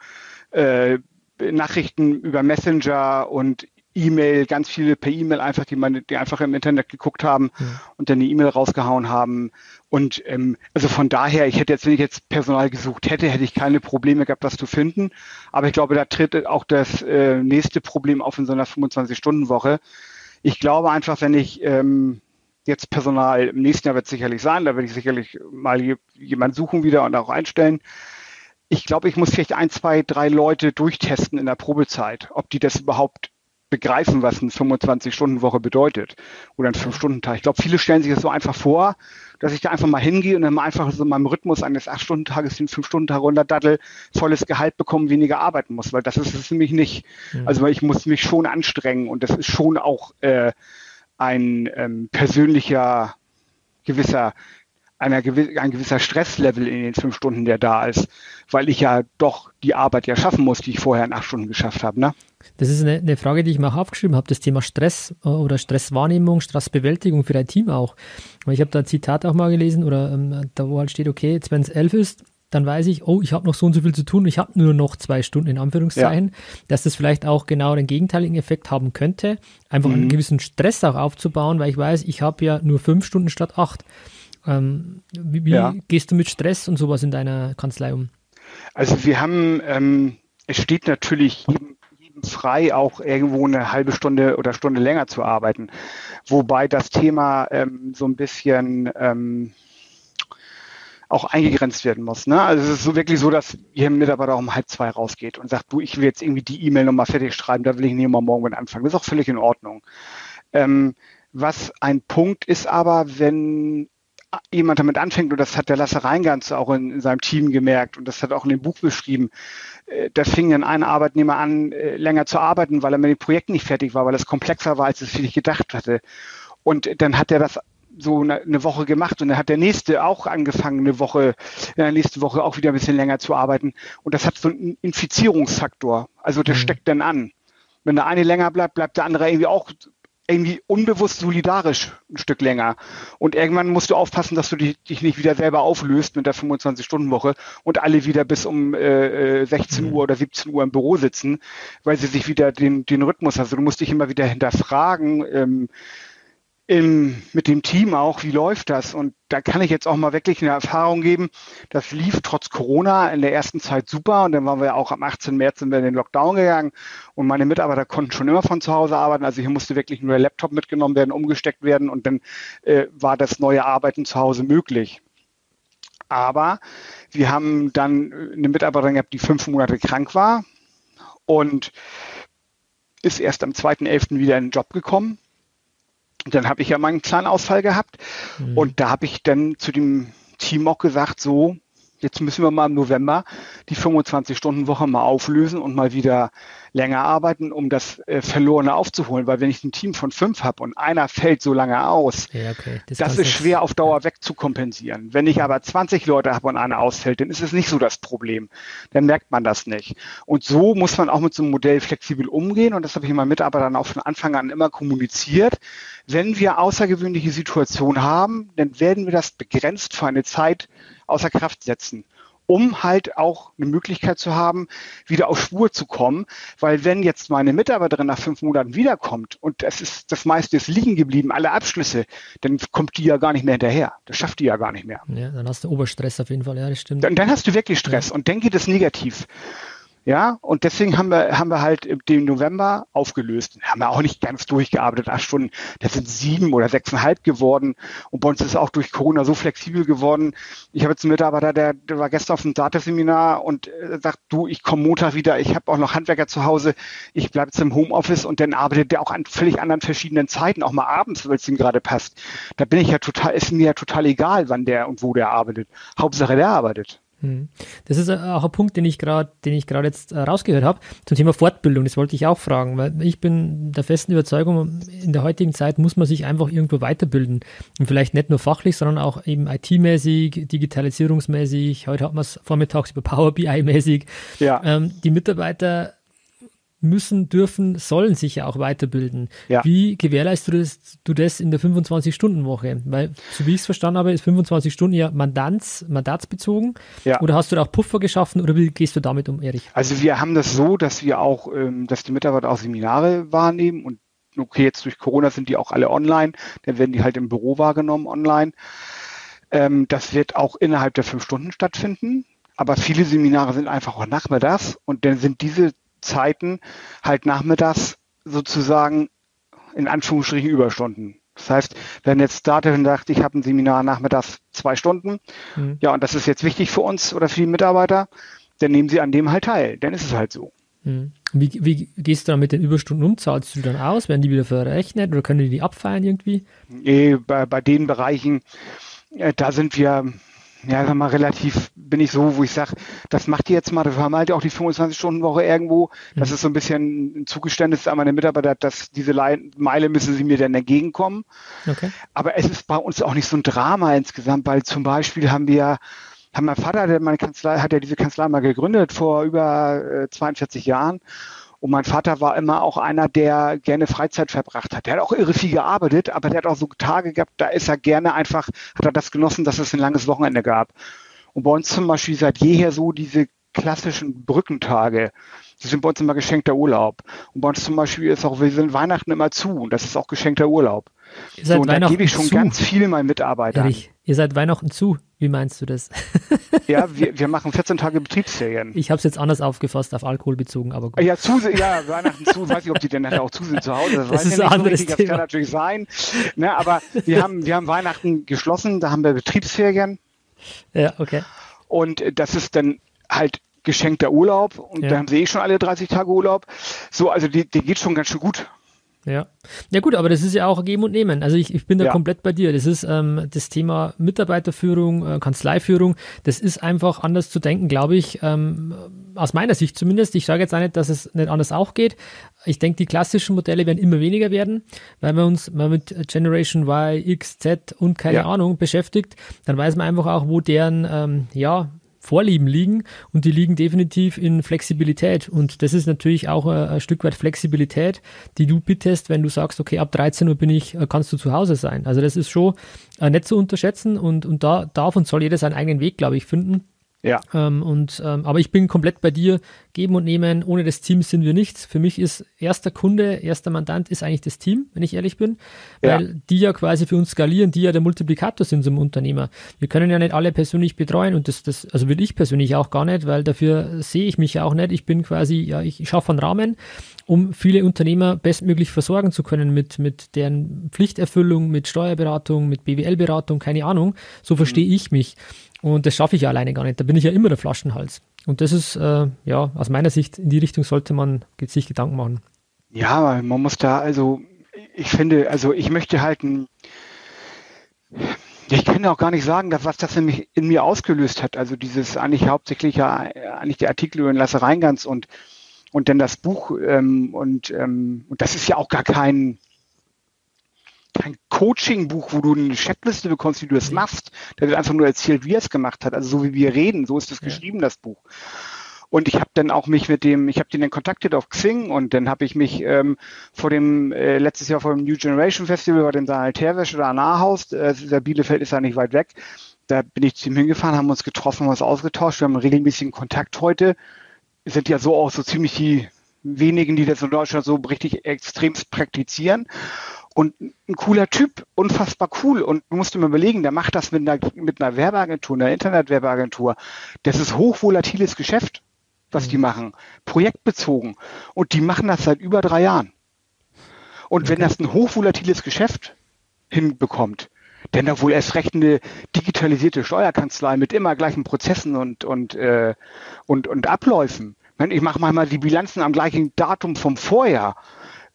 äh, Nachrichten über Messenger und E-Mail, ganz viele per E-Mail einfach, die man, die einfach im Internet geguckt haben ja. und dann die E-Mail rausgehauen haben. Und ähm, also von daher, ich hätte jetzt, wenn ich jetzt Personal gesucht hätte, hätte ich keine Probleme gehabt, das zu finden. Aber ich glaube, da tritt auch das äh, nächste Problem auf in so einer 25-Stunden-Woche. Ich glaube einfach, wenn ich ähm, jetzt Personal im nächsten Jahr wird es sicherlich sein, da werde ich sicherlich mal jemand suchen wieder und auch einstellen. Ich glaube, ich muss vielleicht ein, zwei, drei Leute durchtesten in der Probezeit, ob die das überhaupt begreifen, was eine 25-Stunden-Woche bedeutet oder ein 5-Stunden-Tag. Ich glaube, viele stellen sich das so einfach vor, dass ich da einfach mal hingehe und dann mal einfach so in meinem Rhythmus eines 8-Stunden-Tages den 5-Stunden-Tag runterdattel, volles Gehalt bekommen, weniger arbeiten muss, weil das ist es nämlich nicht. Mhm. Also ich muss mich schon anstrengen und das ist schon auch äh, ein ähm, persönlicher gewisser einer gewiss, ein gewisser Stresslevel in den fünf Stunden, der da ist, weil ich ja doch die Arbeit ja schaffen muss, die ich vorher in acht Stunden geschafft habe. Ne? Das ist eine, eine Frage, die ich mir auch aufgeschrieben habe, das Thema Stress äh, oder Stresswahrnehmung, Stressbewältigung für dein Team auch. Ich habe da ein Zitat auch mal gelesen oder ähm, da wo halt steht, okay, jetzt wenn es elf ist, dann weiß ich, oh, ich habe noch so und so viel zu tun, ich habe nur noch zwei Stunden in Anführungszeichen, ja. dass das vielleicht auch genau den gegenteiligen Effekt haben könnte, einfach mhm. einen gewissen Stress auch aufzubauen, weil ich weiß, ich habe ja nur fünf Stunden statt acht. Ähm, wie, wie ja. gehst du mit Stress und sowas in deiner Kanzlei um? Also wir haben, ähm, es steht natürlich jedem, jedem frei, auch irgendwo eine halbe Stunde oder Stunde länger zu arbeiten. Wobei das Thema ähm, so ein bisschen ähm, auch eingegrenzt werden muss. Ne? Also es ist so wirklich so, dass ihr Mitarbeiter auch um halb zwei rausgeht und sagt, du, ich will jetzt irgendwie die E-Mail nochmal fertig schreiben, da will ich nicht mal morgen mit anfangen. Das ist auch völlig in Ordnung. Ähm, was ein Punkt ist aber, wenn jemand damit anfängt, und das hat der Lasse Reingans auch in, in, seinem Team gemerkt und das hat auch in dem Buch beschrieben, äh, da fing dann ein Arbeitnehmer an, äh, länger zu arbeiten, weil er mit dem Projekt nicht fertig war, weil es komplexer war, als es vielleicht gedacht hatte. Und dann hat er das so eine, Woche gemacht und dann hat der nächste auch angefangen, eine Woche, in der nächsten Woche auch wieder ein bisschen länger zu arbeiten. Und das hat so einen Infizierungsfaktor. Also der mhm. steckt dann an. Wenn der eine länger bleibt, bleibt der andere irgendwie auch irgendwie unbewusst solidarisch ein Stück länger. Und irgendwann musst du aufpassen, dass du dich, dich nicht wieder selber auflöst mit der 25-Stunden-Woche und alle wieder bis um äh, 16 mhm. Uhr oder 17 Uhr im Büro sitzen, weil sie sich wieder den, den Rhythmus, also du musst dich immer wieder hinterfragen, ähm, im, mit dem Team auch, wie läuft das? Und da kann ich jetzt auch mal wirklich eine Erfahrung geben. Das lief trotz Corona in der ersten Zeit super und dann waren wir auch am 18. März sind wir in den Lockdown gegangen und meine Mitarbeiter konnten schon immer von zu Hause arbeiten. Also hier musste wirklich nur der Laptop mitgenommen werden, umgesteckt werden und dann äh, war das neue Arbeiten zu Hause möglich. Aber wir haben dann eine Mitarbeiterin gehabt, die fünf Monate krank war und ist erst am 2.11. wieder in den Job gekommen dann habe ich ja meinen kleinen Ausfall gehabt mhm. und da habe ich dann zu dem Team auch gesagt, so, jetzt müssen wir mal im November die 25-Stunden-Woche mal auflösen und mal wieder länger arbeiten, um das äh, Verlorene aufzuholen. Weil wenn ich ein Team von fünf habe und einer fällt so lange aus, ja, okay. das, das ist schwer auf Dauer wegzukompensieren. Wenn ich aber 20 Leute habe und einer ausfällt, dann ist es nicht so das Problem. Dann merkt man das nicht. Und so muss man auch mit so einem Modell flexibel umgehen. Und das habe ich meinen Mitarbeitern auch von Anfang an immer kommuniziert. Wenn wir außergewöhnliche Situationen haben, dann werden wir das begrenzt für eine Zeit außer Kraft setzen um halt auch eine Möglichkeit zu haben, wieder auf Spur zu kommen. Weil wenn jetzt meine Mitarbeiterin nach fünf Monaten wiederkommt und es ist das meiste ist liegen geblieben, alle Abschlüsse, dann kommt die ja gar nicht mehr hinterher. Das schafft die ja gar nicht mehr. Ja, dann hast du Oberstress auf jeden Fall, ja, das stimmt. Dann, dann hast du wirklich Stress ja. und dann geht es negativ. Ja, und deswegen haben wir, haben wir halt den November aufgelöst. Haben wir auch nicht ganz durchgearbeitet, acht Stunden. Das sind sieben oder sechseinhalb geworden. Und bei uns ist auch durch Corona so flexibel geworden. Ich habe jetzt einen Mitarbeiter, der, der war gestern auf einem Dataseminar und äh, sagt, du, ich komme Montag wieder, ich habe auch noch Handwerker zu Hause, ich bleibe jetzt im Homeoffice und dann arbeitet der auch an völlig anderen verschiedenen Zeiten, auch mal abends, weil es ihm gerade passt. Da bin ich ja total, ist mir ja total egal, wann der und wo der arbeitet. Hauptsache der arbeitet. Hm. Das ist auch ein Punkt, den ich gerade, den ich gerade jetzt äh, rausgehört habe zum Thema Fortbildung. Das wollte ich auch fragen, weil ich bin der festen Überzeugung, in der heutigen Zeit muss man sich einfach irgendwo weiterbilden und vielleicht nicht nur fachlich, sondern auch eben IT-mäßig, digitalisierungsmäßig. Heute hat man es vormittags über Power BI-mäßig. Ja. Ähm, die Mitarbeiter müssen, dürfen, sollen sich ja auch weiterbilden. Ja. Wie gewährleistest du das, du das in der 25-Stunden-Woche? Weil, so wie ich es verstanden habe, ist 25 Stunden ja Mandants, mandatsbezogen. Ja. Oder hast du da auch Puffer geschaffen oder wie gehst du damit um, Erich? Also wir haben das so, dass wir auch, ähm, dass die Mitarbeiter auch Seminare wahrnehmen und okay, jetzt durch Corona sind die auch alle online, dann werden die halt im Büro wahrgenommen online. Ähm, das wird auch innerhalb der fünf Stunden stattfinden. Aber viele Seminare sind einfach auch nachmittags und dann sind diese Zeiten halt nachmittags sozusagen in Anführungsstrichen Überstunden. Das heißt, wenn jetzt Datev sagt, ich habe ein Seminar nachmittags zwei Stunden, mhm. ja, und das ist jetzt wichtig für uns oder für die Mitarbeiter, dann nehmen sie an dem halt teil. Dann ist es halt so. Mhm. Wie, wie, gehst du dann mit den Überstunden um? Zahlst du dann aus? Werden die wieder verrechnet oder können die die abfeiern irgendwie? Nee, bei, bei den Bereichen, äh, da sind wir ja, sag mal, relativ bin ich so, wo ich sage, das macht ihr jetzt mal, wir haben halt auch die 25-Stunden-Woche irgendwo. Das mhm. ist so ein bisschen ein Zugeständnis an meine Mitarbeiter, dass diese Meile müssen sie mir dann entgegenkommen. Okay. Aber es ist bei uns auch nicht so ein Drama insgesamt, weil zum Beispiel haben wir haben mein Vater, der meine Kanzlei, hat ja diese Kanzlei mal gegründet vor über äh, 42 Jahren. Und mein Vater war immer auch einer, der gerne Freizeit verbracht hat. Der hat auch irre viel gearbeitet, aber der hat auch so Tage gehabt, da ist er gerne einfach, hat er das genossen, dass es ein langes Wochenende gab. Und bei uns zum Beispiel seit jeher so diese klassischen Brückentage. Die sind bei uns immer geschenkter Urlaub. Und bei uns zum Beispiel ist auch, wir sind Weihnachten immer zu und das ist auch geschenkter Urlaub. Ihr seid so, und da gebe ich schon zu. ganz viel meinen Mitarbeitern. Ehrlich, ihr seid Weihnachten zu. Wie meinst du das? ja, [LAUGHS] wir, wir machen 14 Tage Betriebsferien. Ich habe es jetzt anders aufgefasst, auf Alkohol bezogen, aber gut. Ja, zu, ja Weihnachten zu, weiß ich, ob die denn auch zu sind zu Hause. Das, das ist ja ein anderes so richtig, Thema. Das kann natürlich sein. Ne, aber wir haben, wir haben Weihnachten geschlossen, da haben wir Betriebsferien. Ja, okay. Und das ist dann halt geschenkter Urlaub und ja. da haben sie eh schon alle 30 Tage Urlaub. So, also die, die geht schon ganz schön gut. Ja. Ja gut, aber das ist ja auch Geben und Nehmen. Also ich, ich bin da ja. komplett bei dir. Das ist ähm, das Thema Mitarbeiterführung, äh, Kanzleiführung. Das ist einfach anders zu denken, glaube ich. Ähm, aus meiner Sicht zumindest. Ich sage jetzt auch nicht, dass es nicht anders auch geht. Ich denke, die klassischen Modelle werden immer weniger werden, weil wir uns mal mit Generation Y, X, Z und keine ja. Ahnung beschäftigt. Dann weiß man einfach auch, wo deren ähm, ja Vorlieben liegen und die liegen definitiv in Flexibilität und das ist natürlich auch ein, ein, Stück weit Flexibilität, die du bittest, wenn du sagst, okay, ab 13 Uhr bin ich, äh, kannst du zu Hause sein. Also das ist schon äh, nicht zu unterschätzen und, und da darf und soll jeder seinen eigenen Weg, glaube ich, finden. Ja. Ähm, und, ähm, aber ich bin komplett bei dir. Geben und nehmen. Ohne das Team sind wir nichts. Für mich ist erster Kunde, erster Mandant ist eigentlich das Team, wenn ich ehrlich bin. Ja. Weil die ja quasi für uns skalieren, die ja der Multiplikator sind zum Unternehmer. Wir können ja nicht alle persönlich betreuen und das, das, also will ich persönlich auch gar nicht, weil dafür sehe ich mich ja auch nicht. Ich bin quasi, ja, ich schaffe einen Rahmen, um viele Unternehmer bestmöglich versorgen zu können mit, mit deren Pflichterfüllung, mit Steuerberatung, mit BWL-Beratung, keine Ahnung. So verstehe mhm. ich mich. Und das schaffe ich ja alleine gar nicht. Da bin ich ja immer der Flaschenhals. Und das ist, äh, ja, aus meiner Sicht, in die Richtung sollte man sich Gedanken machen. Ja, man muss da, also, ich finde, also ich möchte halt ein, ich kann ja auch gar nicht sagen, was das in, mich, in mir ausgelöst hat. Also dieses eigentlich hauptsächlich ja, eigentlich der Artikel über den Lasse Reingans und, und dann das Buch ähm, und, ähm, und das ist ja auch gar kein, kein Coaching-Buch, wo du eine Checkliste bekommst, wie du das machst. Da wird einfach nur erzählt, wie er es gemacht hat. Also so wie wir reden, so ist es ja. geschrieben, das Buch. Und ich habe dann auch mich mit dem, ich habe den dann kontaktiert auf Xing und dann habe ich mich ähm, vor dem, äh, letztes Jahr vor dem New Generation Festival bei dem Sanitärwäsche da Nahhaus, äh, der Bielefeld ist ja nicht weit weg, da bin ich zu ihm hingefahren, haben uns getroffen, haben uns ausgetauscht, wir haben regelmäßigen Kontakt heute, sind ja so auch so ziemlich die wenigen, die das in Deutschland so richtig extremst praktizieren. Und ein cooler Typ, unfassbar cool. Und du musst dir mal überlegen, der macht das mit einer, mit einer Werbeagentur, einer Internetwerbeagentur. Das ist hochvolatiles Geschäft, was mhm. die machen. Projektbezogen. Und die machen das seit über drei Jahren. Und wenn das ein hochvolatiles Geschäft hinbekommt, denn da wohl erst recht eine digitalisierte Steuerkanzlei mit immer gleichen Prozessen und, und, äh, und, und Abläufen. Ich mache manchmal die Bilanzen am gleichen Datum vom Vorjahr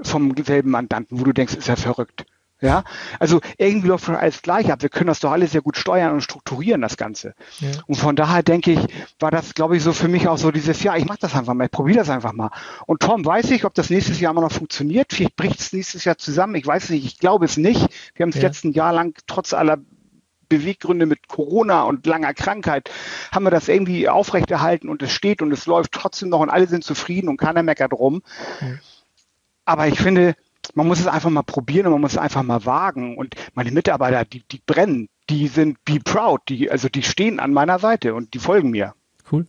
vom selben Mandanten, wo du denkst, ist ja verrückt. Ja, also irgendwie läuft alles gleich ab. Wir können das doch alles sehr gut steuern und strukturieren, das Ganze. Ja. Und von daher denke ich, war das, glaube ich, so für mich auch so dieses Jahr, ich mache das einfach mal, ich probiere das einfach mal. Und Tom, weiß ich, ob das nächstes Jahr mal noch funktioniert? Vielleicht bricht es nächstes Jahr zusammen. Ich weiß nicht, ich glaube es nicht. Wir haben es ja. letzten Jahr lang trotz aller Beweggründe mit Corona und langer Krankheit, haben wir das irgendwie aufrechterhalten und es steht und es läuft trotzdem noch und alle sind zufrieden und keiner meckert rum. Mhm. Aber ich finde, man muss es einfach mal probieren und man muss es einfach mal wagen. Und meine Mitarbeiter, die, die brennen, die sind be proud, die, also die stehen an meiner Seite und die folgen mir. Cool.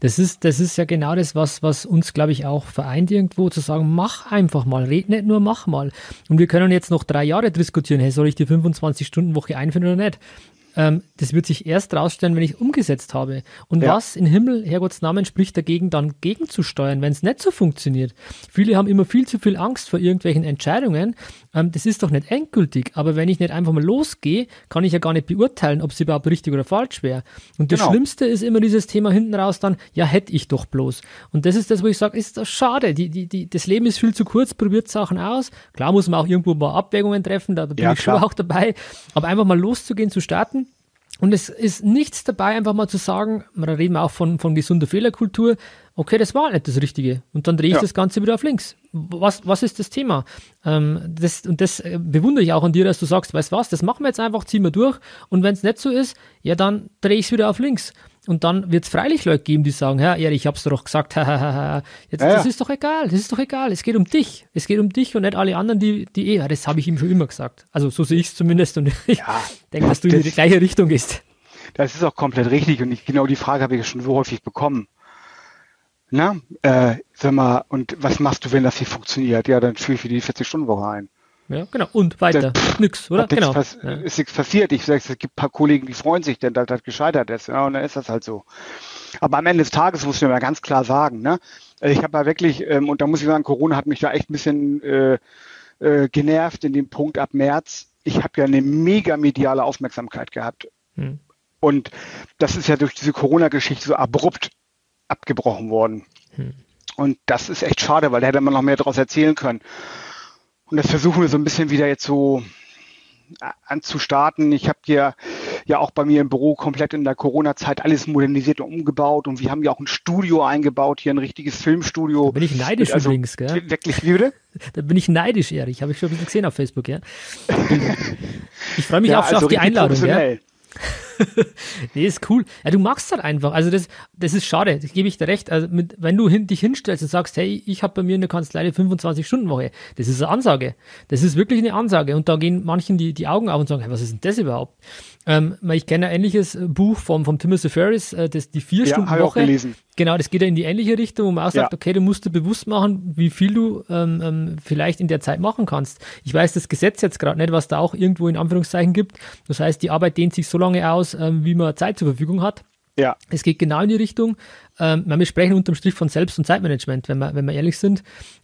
Das ist, das ist ja genau das, was, was uns, glaube ich, auch vereint irgendwo, zu sagen, mach einfach mal, red nicht nur, mach mal. Und wir können jetzt noch drei Jahre diskutieren, hey, soll ich die 25-Stunden-Woche einführen oder nicht? Ähm, das wird sich erst rausstellen, wenn ich umgesetzt habe. Und ja. was in Himmel, Herrgotts Namen, spricht dagegen, dann gegenzusteuern, wenn es nicht so funktioniert? Viele haben immer viel zu viel Angst vor irgendwelchen Entscheidungen. Ähm, das ist doch nicht endgültig. Aber wenn ich nicht einfach mal losgehe, kann ich ja gar nicht beurteilen, ob es überhaupt richtig oder falsch wäre. Und das genau. Schlimmste ist immer dieses Thema hinten raus dann, ja, hätte ich doch bloß. Und das ist das, wo ich sage, ist das schade. Die, die, die, das Leben ist viel zu kurz, probiert Sachen aus. Klar muss man auch irgendwo mal Abwägungen treffen, da bin ja, ich klar. schon auch dabei. Aber einfach mal loszugehen, zu starten, und es ist nichts dabei, einfach mal zu sagen, da reden wir auch von, von gesunder Fehlerkultur, okay, das war nicht das Richtige. Und dann drehe ich ja. das Ganze wieder auf links. Was, was ist das Thema? Ähm, das, und das äh, bewundere ich auch an dir, dass du sagst, weißt was, das machen wir jetzt einfach, ziehen wir durch. Und wenn es nicht so ist, ja, dann drehe ich es wieder auf links. Und dann wird es freilich Leute geben, die sagen, Herr Erich, ich hab's doch gesagt, [LAUGHS] Jetzt, ja, das ist doch egal, das ist doch egal. Es geht um dich. Es geht um dich und nicht alle anderen, die, die eh, das habe ich ihm schon immer gesagt. Also so sehe ich es zumindest und [LAUGHS] ich ja, denke, dass du das, in die gleiche Richtung gehst. Das ist auch komplett richtig und ich, genau die Frage habe ich schon so häufig bekommen. Na, äh, sag mal, und was machst du, wenn das nicht funktioniert? Ja, dann führe ich für die 40-Stunden-Woche ein. Ja, genau. Und weiter. Pff, nix, oder? Genau. Pass ja. Ist nichts passiert. Ich sage, es gibt ein paar Kollegen, die freuen sich, denn dass das gescheitert ist. Ja, und dann ist das halt so. Aber am Ende des Tages muss ich mir mal ganz klar sagen, ne? Also ich habe ja wirklich, ähm, und da muss ich sagen, Corona hat mich da echt ein bisschen äh, äh, genervt in dem Punkt ab März. Ich habe ja eine mega mediale Aufmerksamkeit gehabt. Hm. Und das ist ja durch diese Corona-Geschichte so abrupt abgebrochen worden. Hm. Und das ist echt schade, weil da hätte man noch mehr daraus erzählen können. Und das versuchen wir so ein bisschen wieder jetzt so äh, anzustarten. Ich habe dir ja auch bei mir im Büro komplett in der Corona-Zeit alles modernisiert und umgebaut und wir haben ja auch ein Studio eingebaut, hier ein richtiges Filmstudio. Da bin ich neidisch also, übrigens, gell? Wirklich, bitte? [LAUGHS] Da bin ich neidisch, Erich. Habe ich schon ein bisschen gesehen auf Facebook, ja. [LAUGHS] Ich freue mich ja, auch schon also auf die Einladung, gell? [LAUGHS] nee, ist cool. Ja, du magst halt einfach. Also das, das ist schade, das gebe ich dir recht. Also mit, wenn du hin, dich hinstellst und sagst, hey, ich habe bei mir in der Kanzlei eine 25-Stunden-Woche, das ist eine Ansage. Das ist wirklich eine Ansage. Und da gehen manchen die, die Augen auf und sagen, hey, was ist denn das überhaupt? Ähm, ich kenne ein ähnliches äh, Buch vom, vom Timothy Ferris, äh, das, die Vier-Stunden-Woche. Ja, Genau, das geht ja in die ähnliche Richtung, wo man auch sagt, ja. okay, du musst dir bewusst machen, wie viel du ähm, ähm, vielleicht in der Zeit machen kannst. Ich weiß das Gesetz jetzt gerade nicht, was da auch irgendwo in Anführungszeichen gibt. Das heißt, die Arbeit dehnt sich so lange aus, ähm, wie man Zeit zur Verfügung hat. Ja. Es geht genau in die Richtung. Ähm, wir sprechen unterm Strich von Selbst- und Zeitmanagement, wenn wir, wenn wir ehrlich sind.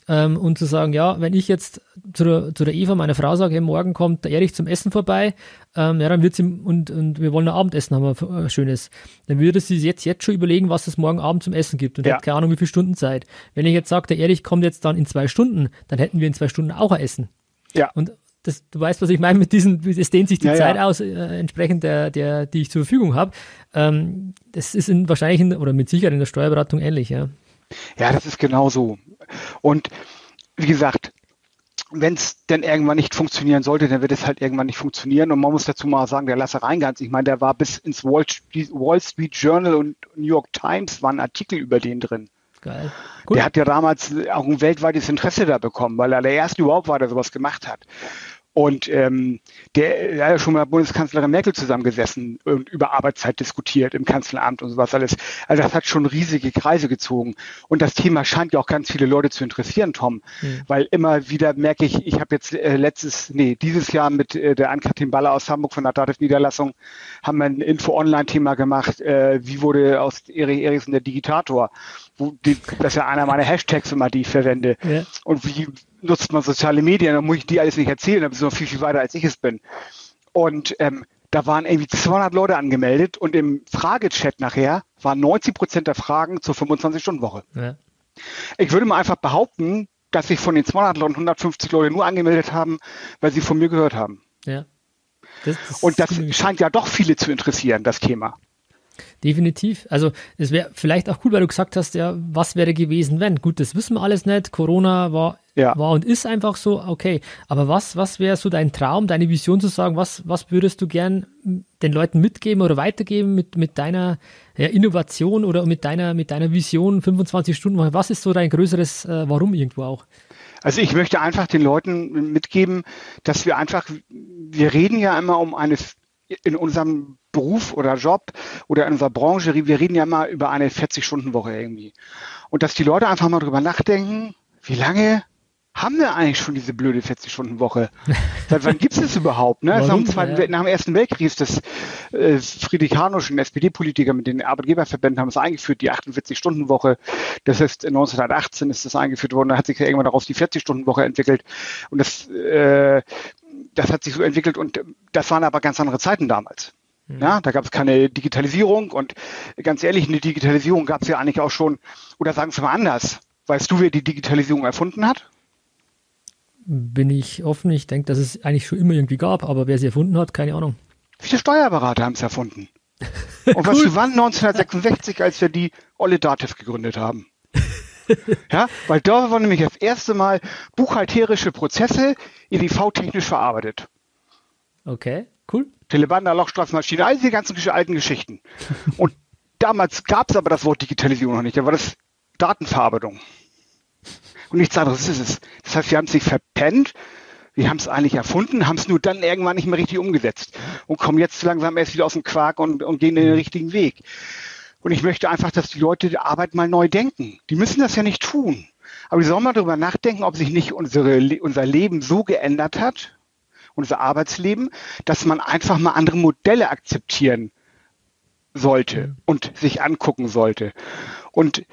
Ähm, und zu sagen, ja, wenn ich jetzt zu der, zu der Eva, meiner Frau, sage, hey, morgen kommt der Erich zum Essen vorbei, ähm, ja, dann wird sie, und, und wir wollen ein Abendessen haben, ein schönes. Dann würde sie jetzt, jetzt schon überlegen, was es morgen Abend zum Essen gibt und ja. hat keine Ahnung, wie viele Stunden Zeit. Wenn ich jetzt sage, der Erich kommt jetzt dann in zwei Stunden, dann hätten wir in zwei Stunden auch ein Essen. Ja. Und das, du weißt, was ich meine mit diesen, es dehnt sich die ja, Zeit ja. aus, äh, entsprechend der, der, die ich zur Verfügung habe. Ähm, das ist in, wahrscheinlich in, oder mit Sicherheit in der Steuerberatung ähnlich, ja. Ja, das ist genau so. Und wie gesagt, wenn es denn irgendwann nicht funktionieren sollte, dann wird es halt irgendwann nicht funktionieren. Und man muss dazu mal sagen, der Lasse Reingans, ich meine, der war bis ins Wall Street, Wall Street Journal und New York Times waren Artikel über den drin. Geil. Cool. Der hat ja damals auch ein weltweites Interesse da bekommen, weil er der erste überhaupt war, der sowas gemacht hat. Und ähm, der, hat ja schon mal Bundeskanzlerin Merkel zusammengesessen und über Arbeitszeit diskutiert im Kanzleramt und sowas alles. Also das hat schon riesige Kreise gezogen. Und das Thema scheint ja auch ganz viele Leute zu interessieren, Tom. Mhm. Weil immer wieder merke ich, ich habe jetzt äh, letztes, nee, dieses Jahr mit äh, der Ann-Kathrin Baller aus Hamburg von der Dativ-Niederlassung haben wir ein Info-Online-Thema gemacht. Äh, wie wurde aus Erich Erichsen der Digitator? Wo die, das ist ja einer meiner Hashtags immer, die ich verwende. Ja. Und wie nutzt man soziale Medien, dann muss ich die alles nicht erzählen, da bist du noch viel, viel weiter, als ich es bin. Und ähm, da waren irgendwie 200 Leute angemeldet und im Fragechat nachher waren 90 Prozent der Fragen zur 25-Stunden-Woche. Ja. Ich würde mal einfach behaupten, dass sich von den 200 Leuten 150 Leute nur angemeldet haben, weil sie von mir gehört haben. Ja. Das, das und das scheint ja doch viele zu interessieren, das Thema. Definitiv. Also es wäre vielleicht auch cool, weil du gesagt hast, ja, was wäre gewesen, wenn? Gut, das wissen wir alles nicht. Corona war, ja. war und ist einfach so, okay. Aber was, was wäre so dein Traum, deine Vision zu sagen, was, was würdest du gern den Leuten mitgeben oder weitergeben mit, mit deiner ja, Innovation oder mit deiner, mit deiner Vision 25 Stunden? Was ist so dein größeres äh, Warum irgendwo auch? Also ich möchte einfach den Leuten mitgeben, dass wir einfach, wir reden ja immer um eine in unserem Beruf oder Job oder in unserer Branche, wir reden ja immer über eine 40-Stunden-Woche irgendwie. Und dass die Leute einfach mal drüber nachdenken, wie lange haben wir eigentlich schon diese blöde 40-Stunden-Woche? [LAUGHS] Seit wann gibt es das überhaupt? Ne? Warum? Nach, dem ja. nach dem Ersten Weltkrieg ist das äh, Friedrich Hanusch, ein SPD-Politiker mit den Arbeitgeberverbänden, haben es eingeführt, die 48-Stunden-Woche. Das ist 1918 ist das eingeführt worden. Da hat sich ja irgendwann daraus die 40-Stunden-Woche entwickelt. Und das äh, das hat sich so entwickelt und das waren aber ganz andere Zeiten damals. Mhm. Ja, da gab es keine Digitalisierung und ganz ehrlich, eine Digitalisierung gab es ja eigentlich auch schon, oder sagen wir mal anders. Weißt du, wer die Digitalisierung erfunden hat? Bin ich offen. Ich denke, dass es eigentlich schon immer irgendwie gab, aber wer sie erfunden hat, keine Ahnung. Viele Steuerberater haben es erfunden. [LAUGHS] Und cool. was du wann 1966, als wir die Olle Dativ gegründet haben? [LAUGHS] ja, weil da wurden nämlich das erste Mal buchhalterische Prozesse EDV-technisch verarbeitet. Okay, cool. Telebanda, Lochstraßenmaschine, all diese ganzen alten Geschichten. [LAUGHS] Und damals gab es aber das Wort Digitalisierung noch nicht, da war das Datenverarbeitung. Und nichts anderes ist es. Das heißt, wir haben es nicht verpennt, wir haben es eigentlich erfunden, haben es nur dann irgendwann nicht mehr richtig umgesetzt und kommen jetzt langsam erst wieder aus dem Quark und, und gehen den richtigen Weg. Und ich möchte einfach, dass die Leute die Arbeit mal neu denken. Die müssen das ja nicht tun. Aber die sollen mal darüber nachdenken, ob sich nicht unsere, unser Leben so geändert hat, unser Arbeitsleben, dass man einfach mal andere Modelle akzeptieren sollte und sich angucken sollte. Und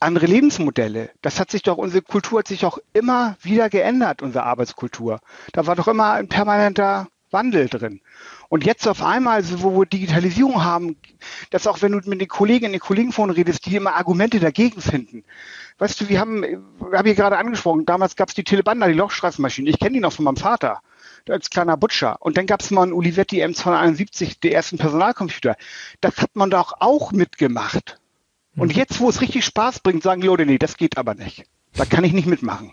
andere Lebensmodelle. Das hat sich doch, unsere Kultur hat sich auch immer wieder geändert, unsere Arbeitskultur. Da war doch immer ein permanenter Wandel drin. Und jetzt auf einmal, wo wir Digitalisierung haben, dass auch wenn du mit den Kolleginnen und den Kollegen vorne redest, die immer Argumente dagegen finden. Weißt du, wir haben, habe ich gerade angesprochen, damals gab es die Telebanda, die Lochstraßenmaschine. Ich kenne die noch von meinem Vater als kleiner Butcher. Und dann gab es mal einen Olivetti M271, die ersten Personalcomputer. Das hat man doch auch mitgemacht. Und mhm. jetzt, wo es richtig Spaß bringt, sagen die Leute, nee, das geht aber nicht. Da kann ich nicht mitmachen.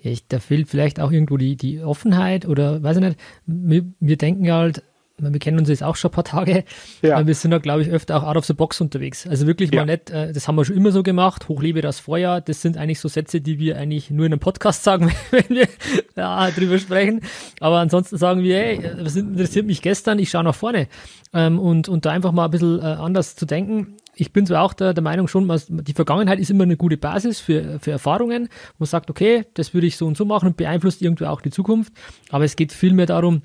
Ich, da fehlt vielleicht auch irgendwo die, die Offenheit oder weiß ich nicht. Wir, wir denken halt, wir kennen uns jetzt auch schon ein paar Tage, ja. wir sind da, glaube ich, öfter auch out of the box unterwegs. Also wirklich ja. mal nicht, äh, das haben wir schon immer so gemacht, hochlebe das Feuer, das sind eigentlich so Sätze, die wir eigentlich nur in einem Podcast sagen, [LAUGHS] wenn wir ja, drüber sprechen. Aber ansonsten sagen wir, hey, was interessiert mich gestern, ich schaue nach vorne. Ähm, und, und da einfach mal ein bisschen äh, anders zu denken. Ich bin zwar auch der, der Meinung schon, die Vergangenheit ist immer eine gute Basis für, für Erfahrungen. Man sagt, okay, das würde ich so und so machen und beeinflusst irgendwie auch die Zukunft. Aber es geht vielmehr darum,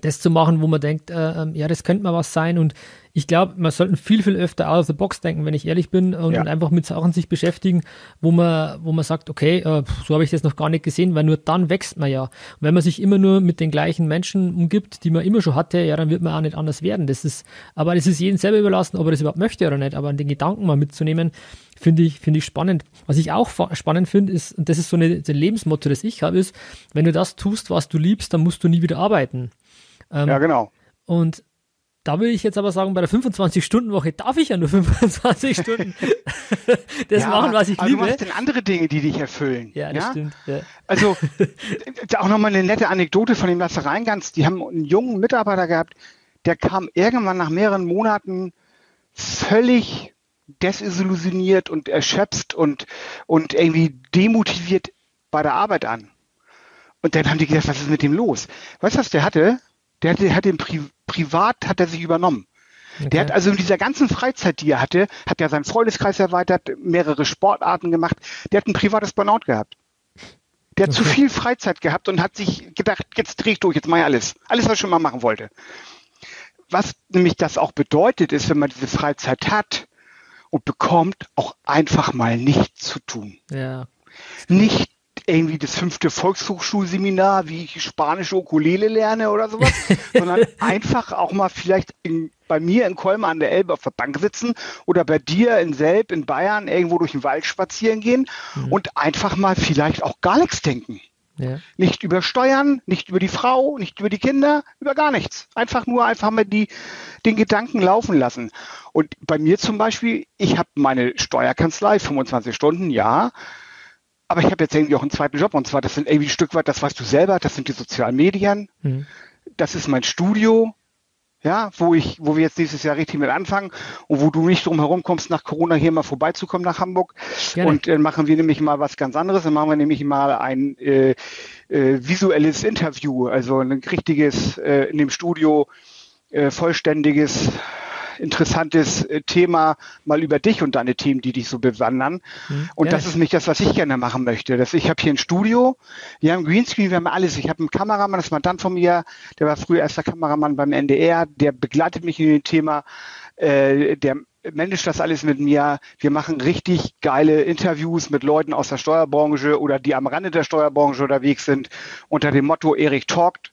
das zu machen, wo man denkt, äh, ähm, ja, das könnte mal was sein. Und ich glaube, man sollte viel, viel öfter out of the box denken, wenn ich ehrlich bin, und, ja. und einfach mit Sachen sich beschäftigen, wo man, wo man sagt, okay, äh, so habe ich das noch gar nicht gesehen, weil nur dann wächst man ja. Und wenn man sich immer nur mit den gleichen Menschen umgibt, die man immer schon hatte, ja, dann wird man auch nicht anders werden. Das ist, aber das ist jedem selber überlassen, ob er das überhaupt möchte oder nicht. Aber den Gedanken mal mitzunehmen, finde ich, finde ich spannend. Was ich auch spannend finde, ist, und das ist so eine, ein Lebensmotto, das ich habe, ist, wenn du das tust, was du liebst, dann musst du nie wieder arbeiten. Ähm, ja, genau. Und da will ich jetzt aber sagen, bei der 25-Stunden-Woche darf ich ja nur [LAUGHS] 25 Stunden [LAUGHS] das ja, machen, was ich aber liebe. Du hast denn andere Dinge, die dich erfüllen. Ja, das ja? stimmt. Ja. Also, [LAUGHS] auch nochmal eine nette Anekdote von dem Lasse Reingans. Die haben einen jungen Mitarbeiter gehabt, der kam irgendwann nach mehreren Monaten völlig desillusioniert und erschöpft und, und irgendwie demotiviert bei der Arbeit an. Und dann haben die gedacht, was ist mit dem los? Weißt du, was der hatte? Der hat, der hat den Pri privat hat er sich übernommen. Okay. Der hat also in dieser ganzen Freizeit, die er hatte, hat er seinen Freundeskreis erweitert, mehrere Sportarten gemacht. Der hat ein privates Burnout gehabt. Der hat okay. zu viel Freizeit gehabt und hat sich gedacht, jetzt dreh ich durch, jetzt mache ich alles. Alles, was ich schon mal machen wollte. Was nämlich das auch bedeutet, ist, wenn man diese Freizeit hat und bekommt, auch einfach mal nichts zu tun. Ja. Nicht irgendwie das fünfte Volkshochschulseminar, wie ich spanische Ukulele lerne oder sowas, [LAUGHS] sondern einfach auch mal vielleicht in, bei mir in Kolmar an der Elbe auf der Bank sitzen oder bei dir in Selb in Bayern irgendwo durch den Wald spazieren gehen mhm. und einfach mal vielleicht auch gar nichts denken. Ja. Nicht über Steuern, nicht über die Frau, nicht über die Kinder, über gar nichts. Einfach nur einfach mal die, den Gedanken laufen lassen. Und bei mir zum Beispiel, ich habe meine Steuerkanzlei, 25 Stunden, ja, aber ich habe jetzt irgendwie auch einen zweiten Job und zwar, das sind irgendwie ein Stück weit, das weißt du selber, das sind die sozialen Medien. Mhm. Das ist mein Studio, ja, wo ich, wo wir jetzt nächstes Jahr richtig mit anfangen und wo du nicht drum herum kommst, nach Corona hier mal vorbeizukommen nach Hamburg. Gerne. Und dann äh, machen wir nämlich mal was ganz anderes. Dann machen wir nämlich mal ein äh, äh, visuelles Interview, also ein richtiges äh, in dem Studio äh, vollständiges interessantes äh, Thema mal über dich und deine Themen, die dich so bewandern. Mhm. Und ja. das ist nicht das, was ich gerne machen möchte. Das, ich habe hier ein Studio, wir haben Greenscreen, wir haben alles. Ich habe einen Kameramann, das ist Mandant von mir, der war früher erster Kameramann beim NDR, der begleitet mich in dem Thema, äh, der managt das alles mit mir. Wir machen richtig geile Interviews mit Leuten aus der Steuerbranche oder die am Rande der Steuerbranche unterwegs sind, unter dem Motto Erik talkt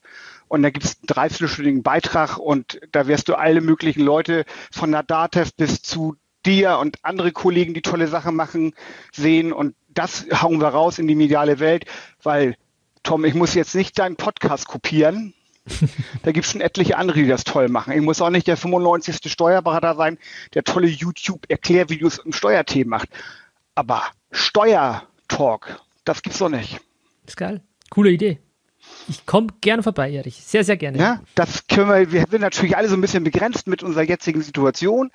und da gibt es einen dreiviertelstündigen Beitrag und da wirst du alle möglichen Leute von der DATEV bis zu dir und andere Kollegen, die tolle Sachen machen, sehen und das hauen wir raus in die mediale Welt, weil Tom, ich muss jetzt nicht deinen Podcast kopieren. [LAUGHS] da gibt es schon etliche andere, die das toll machen. Ich muss auch nicht der 95. Steuerberater sein, der tolle YouTube-Erklärvideos im Steuerthemen macht. Aber Steuertalk, das gibt's doch nicht. Ist geil. Coole Idee. Ich komme gerne vorbei, Erich. Sehr, sehr gerne. Ja, das können wir, wir sind natürlich alle so ein bisschen begrenzt mit unserer jetzigen Situation.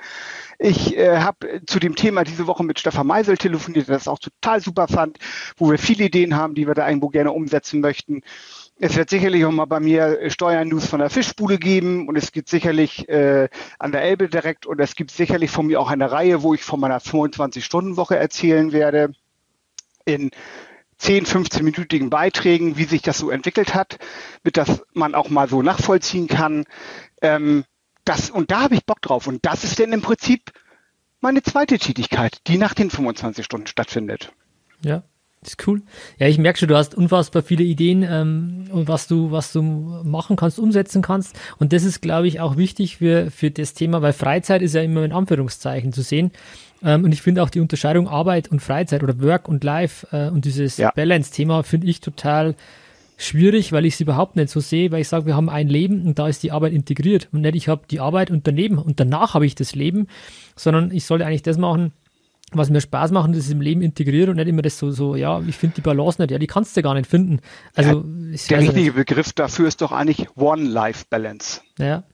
Ich äh, habe zu dem Thema diese Woche mit Stefan Meisel telefoniert, der das auch total super fand, wo wir viele Ideen haben, die wir da irgendwo gerne umsetzen möchten. Es wird sicherlich auch mal bei mir Steuernews von der Fischbude geben und es gibt sicherlich äh, an der Elbe direkt und es gibt sicherlich von mir auch eine Reihe, wo ich von meiner 25-Stunden-Woche erzählen werde in 10, 15-minütigen Beiträgen, wie sich das so entwickelt hat, mit das man auch mal so nachvollziehen kann. Ähm, das, und da habe ich Bock drauf. Und das ist denn im Prinzip meine zweite Tätigkeit, die nach den 25 Stunden stattfindet. Ja, ist cool. Ja, ich merke schon, du hast unfassbar viele Ideen ähm, was du, was du machen kannst, umsetzen kannst. Und das ist, glaube ich, auch wichtig für, für das Thema, weil Freizeit ist ja immer in Anführungszeichen zu sehen. Ähm, und ich finde auch die Unterscheidung Arbeit und Freizeit oder Work und Life äh, und dieses ja. Balance-Thema finde ich total schwierig, weil ich es überhaupt nicht so sehe, weil ich sage, wir haben ein Leben und da ist die Arbeit integriert und nicht ich habe die Arbeit und daneben und danach habe ich das Leben, sondern ich sollte eigentlich das machen, was mir Spaß macht und das im Leben integriert und nicht immer das so, so ja, ich finde die Balance nicht, ja, die kannst du gar nicht finden. Also, ja, der richtige. Begriff dafür ist doch eigentlich One-Life-Balance. Ja,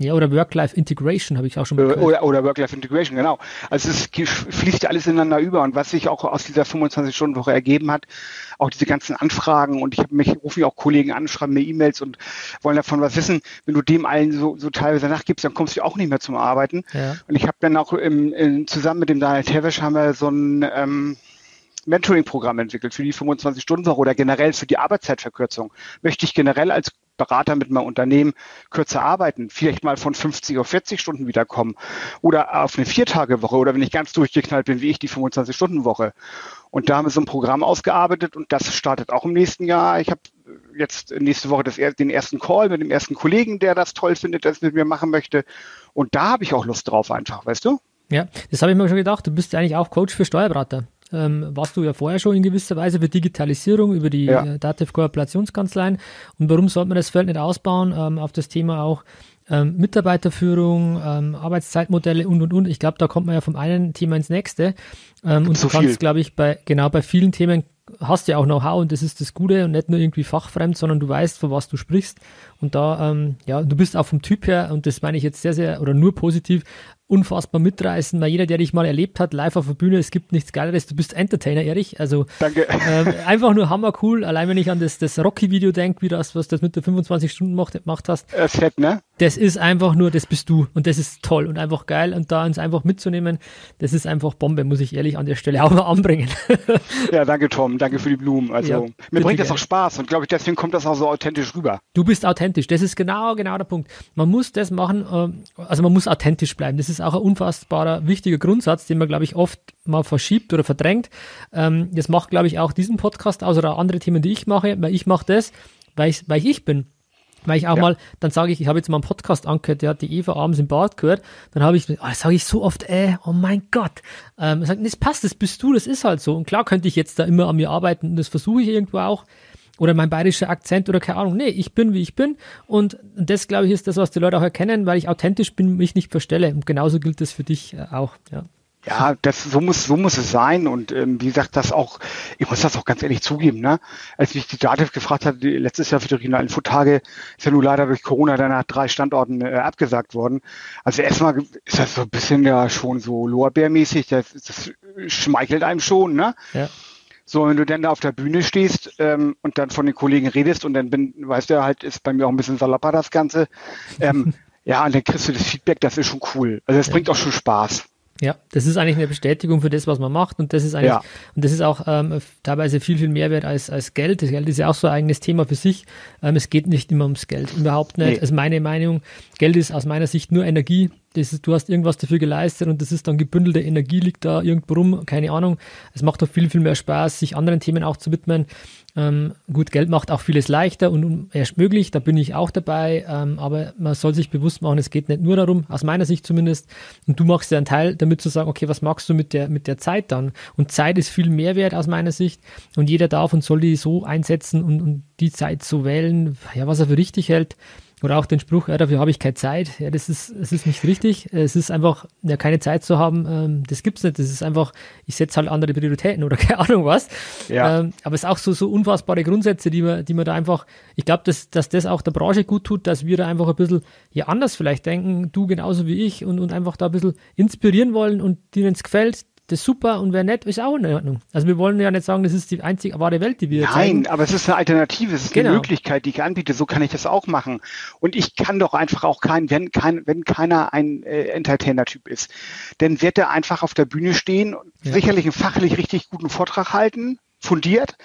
Ja, oder Work-Life-Integration habe ich auch schon mal gehört. Oder, oder Work-Life-Integration, genau. Also es fließt ja alles ineinander über und was sich auch aus dieser 25-Stunden-Woche ergeben hat, auch diese ganzen Anfragen und ich habe mich, rufe mich auch Kollegen an, schreiben mir E-Mails und wollen davon was wissen. Wenn du dem allen so, so teilweise nachgibst, dann kommst du auch nicht mehr zum Arbeiten. Ja. Und ich habe dann auch im, in, zusammen mit dem Daniel Tevesch haben wir so ein ähm, Mentoring-Programm entwickelt für die 25-Stunden-Woche oder generell für die Arbeitszeitverkürzung. Möchte ich generell als Berater mit meinem Unternehmen kürzer arbeiten, vielleicht mal von 50 auf 40 Stunden wiederkommen oder auf eine Viertagewoche oder wenn ich ganz durchgeknallt bin, wie ich, die 25-Stunden-Woche. Und da haben wir so ein Programm ausgearbeitet und das startet auch im nächsten Jahr. Ich habe jetzt nächste Woche das, den ersten Call mit dem ersten Kollegen, der das toll findet, das mit mir machen möchte. Und da habe ich auch Lust drauf einfach, weißt du? Ja, das habe ich mir schon gedacht. Du bist ja eigentlich auch Coach für Steuerberater ähm, warst du ja vorher schon in gewisser Weise für Digitalisierung über die ja. äh, Dativ Kooperationskanzleien. Und warum sollte man das Feld nicht ausbauen ähm, auf das Thema auch ähm, Mitarbeiterführung, ähm, Arbeitszeitmodelle und und und. Ich glaube, da kommt man ja vom einen Thema ins nächste. Ähm, und so du kannst, glaube ich, bei genau bei vielen Themen hast ja auch Know-how und das ist das Gute und nicht nur irgendwie fachfremd, sondern du weißt, von was du sprichst. Und da, ähm, ja, du bist auch vom Typ her, und das meine ich jetzt sehr, sehr oder nur positiv, unfassbar mitreißen, weil jeder, der dich mal erlebt hat, live auf der Bühne, es gibt nichts Geileres, du bist Entertainer, Erich. Also Danke. Ähm, [LAUGHS] einfach nur hammer cool. Allein wenn ich an das, das Rocky-Video denke, wie das, was das mit der 25 Stunden macht, gemacht hast. Äh, fett, ne? Das ist einfach nur, das bist du. Und das ist toll und einfach geil. Und da uns einfach mitzunehmen, das ist einfach Bombe, muss ich ehrlich an der Stelle [LAUGHS] auch mal anbringen. ja, danke Tom, danke für die Blumen. Also ja, mir bringt das auch Spaß und glaube ich, deswegen kommt das auch so authentisch rüber. Du bist authentisch, das ist genau, genau der Punkt. Man muss das machen, äh, also man muss authentisch bleiben. Das ist auch ein unfassbarer, wichtiger Grundsatz, den man, glaube ich, oft mal verschiebt oder verdrängt. Ähm, das macht, glaube ich, auch diesen Podcast aus oder andere Themen, die ich mache, weil ich mache das, weil ich, weil ich ich bin. Weil ich auch ja. mal, dann sage ich, ich habe jetzt mal einen Podcast angehört, der hat die Eva abends im Bad gehört, dann habe ich, oh, sage ich so oft, äh, oh mein Gott. Ähm, sagt, das passt, das bist du, das ist halt so. Und klar könnte ich jetzt da immer an mir arbeiten und das versuche ich irgendwo auch. Oder mein bayerischer Akzent oder keine Ahnung. Nee, ich bin, wie ich bin. Und das, glaube ich, ist das, was die Leute auch erkennen, weil ich authentisch bin, mich nicht verstelle. Und genauso gilt das für dich äh, auch, ja. Ja, das so muss so muss es sein und ähm, wie gesagt, das auch. Ich muss das auch ganz ehrlich zugeben, ne? Als mich die Dativ gefragt hat, letztes Jahr für die regionalen Infotage ist ja nun leider durch Corona dann nach drei Standorten äh, abgesagt worden. Also erstmal ist das so ein bisschen ja schon so Lorbeermäßig. Das, das schmeichelt einem schon, ne? Ja. So, wenn du dann da auf der Bühne stehst ähm, und dann von den Kollegen redest und dann bin, weißt du halt, ist bei mir auch ein bisschen salapper das Ganze. Ähm, [LAUGHS] ja, und dann kriegst du das Feedback, das ist schon cool. Also das ja. bringt auch schon Spaß. Ja, das ist eigentlich eine Bestätigung für das, was man macht und das ist eigentlich, ja. und das ist auch ähm, teilweise viel, viel mehr wert als, als Geld. Das Geld ist ja auch so ein eigenes Thema für sich. Ähm, es geht nicht immer ums Geld, überhaupt nicht. Nee. Also meine Meinung, Geld ist aus meiner Sicht nur Energie. Das ist, du hast irgendwas dafür geleistet und das ist dann gebündelte Energie, liegt da irgendwo rum, keine Ahnung. Es macht doch viel, viel mehr Spaß, sich anderen Themen auch zu widmen. Ähm, gut, Geld macht auch vieles leichter und erst möglich, da bin ich auch dabei, ähm, aber man soll sich bewusst machen, es geht nicht nur darum, aus meiner Sicht zumindest, und du machst ja einen Teil damit zu sagen, okay, was magst du mit der, mit der Zeit dann? Und Zeit ist viel mehr wert aus meiner Sicht und jeder darf und soll die so einsetzen und, und die Zeit so wählen, ja, was er für richtig hält. Oder auch den Spruch, ja, dafür habe ich keine Zeit. Ja, das ist, es ist nicht richtig. Es ist einfach, ja, keine Zeit zu haben, ähm, das gibt's nicht. Das ist einfach, ich setze halt andere Prioritäten oder [LAUGHS] keine Ahnung was. Ja. Ähm, aber es ist auch so, so unfassbare Grundsätze, die man, die man da einfach, ich glaube, dass, dass das auch der Branche gut tut, dass wir da einfach ein bisschen ja anders vielleicht denken, du genauso wie ich und, und einfach da ein bisschen inspirieren wollen und denen es gefällt, das ist super und wer nett, ist auch in Ordnung. Also wir wollen ja nicht sagen, das ist die einzige wahre Welt, die wir Nein, zeigen. aber es ist eine Alternative, es ist genau. eine Möglichkeit, die ich anbiete, so kann ich das auch machen. Und ich kann doch einfach auch kein, wenn kein, wenn keiner ein äh, Entertainer-Typ ist, dann wird er einfach auf der Bühne stehen, ja. sicherlich einen fachlich richtig guten Vortrag halten, fundiert,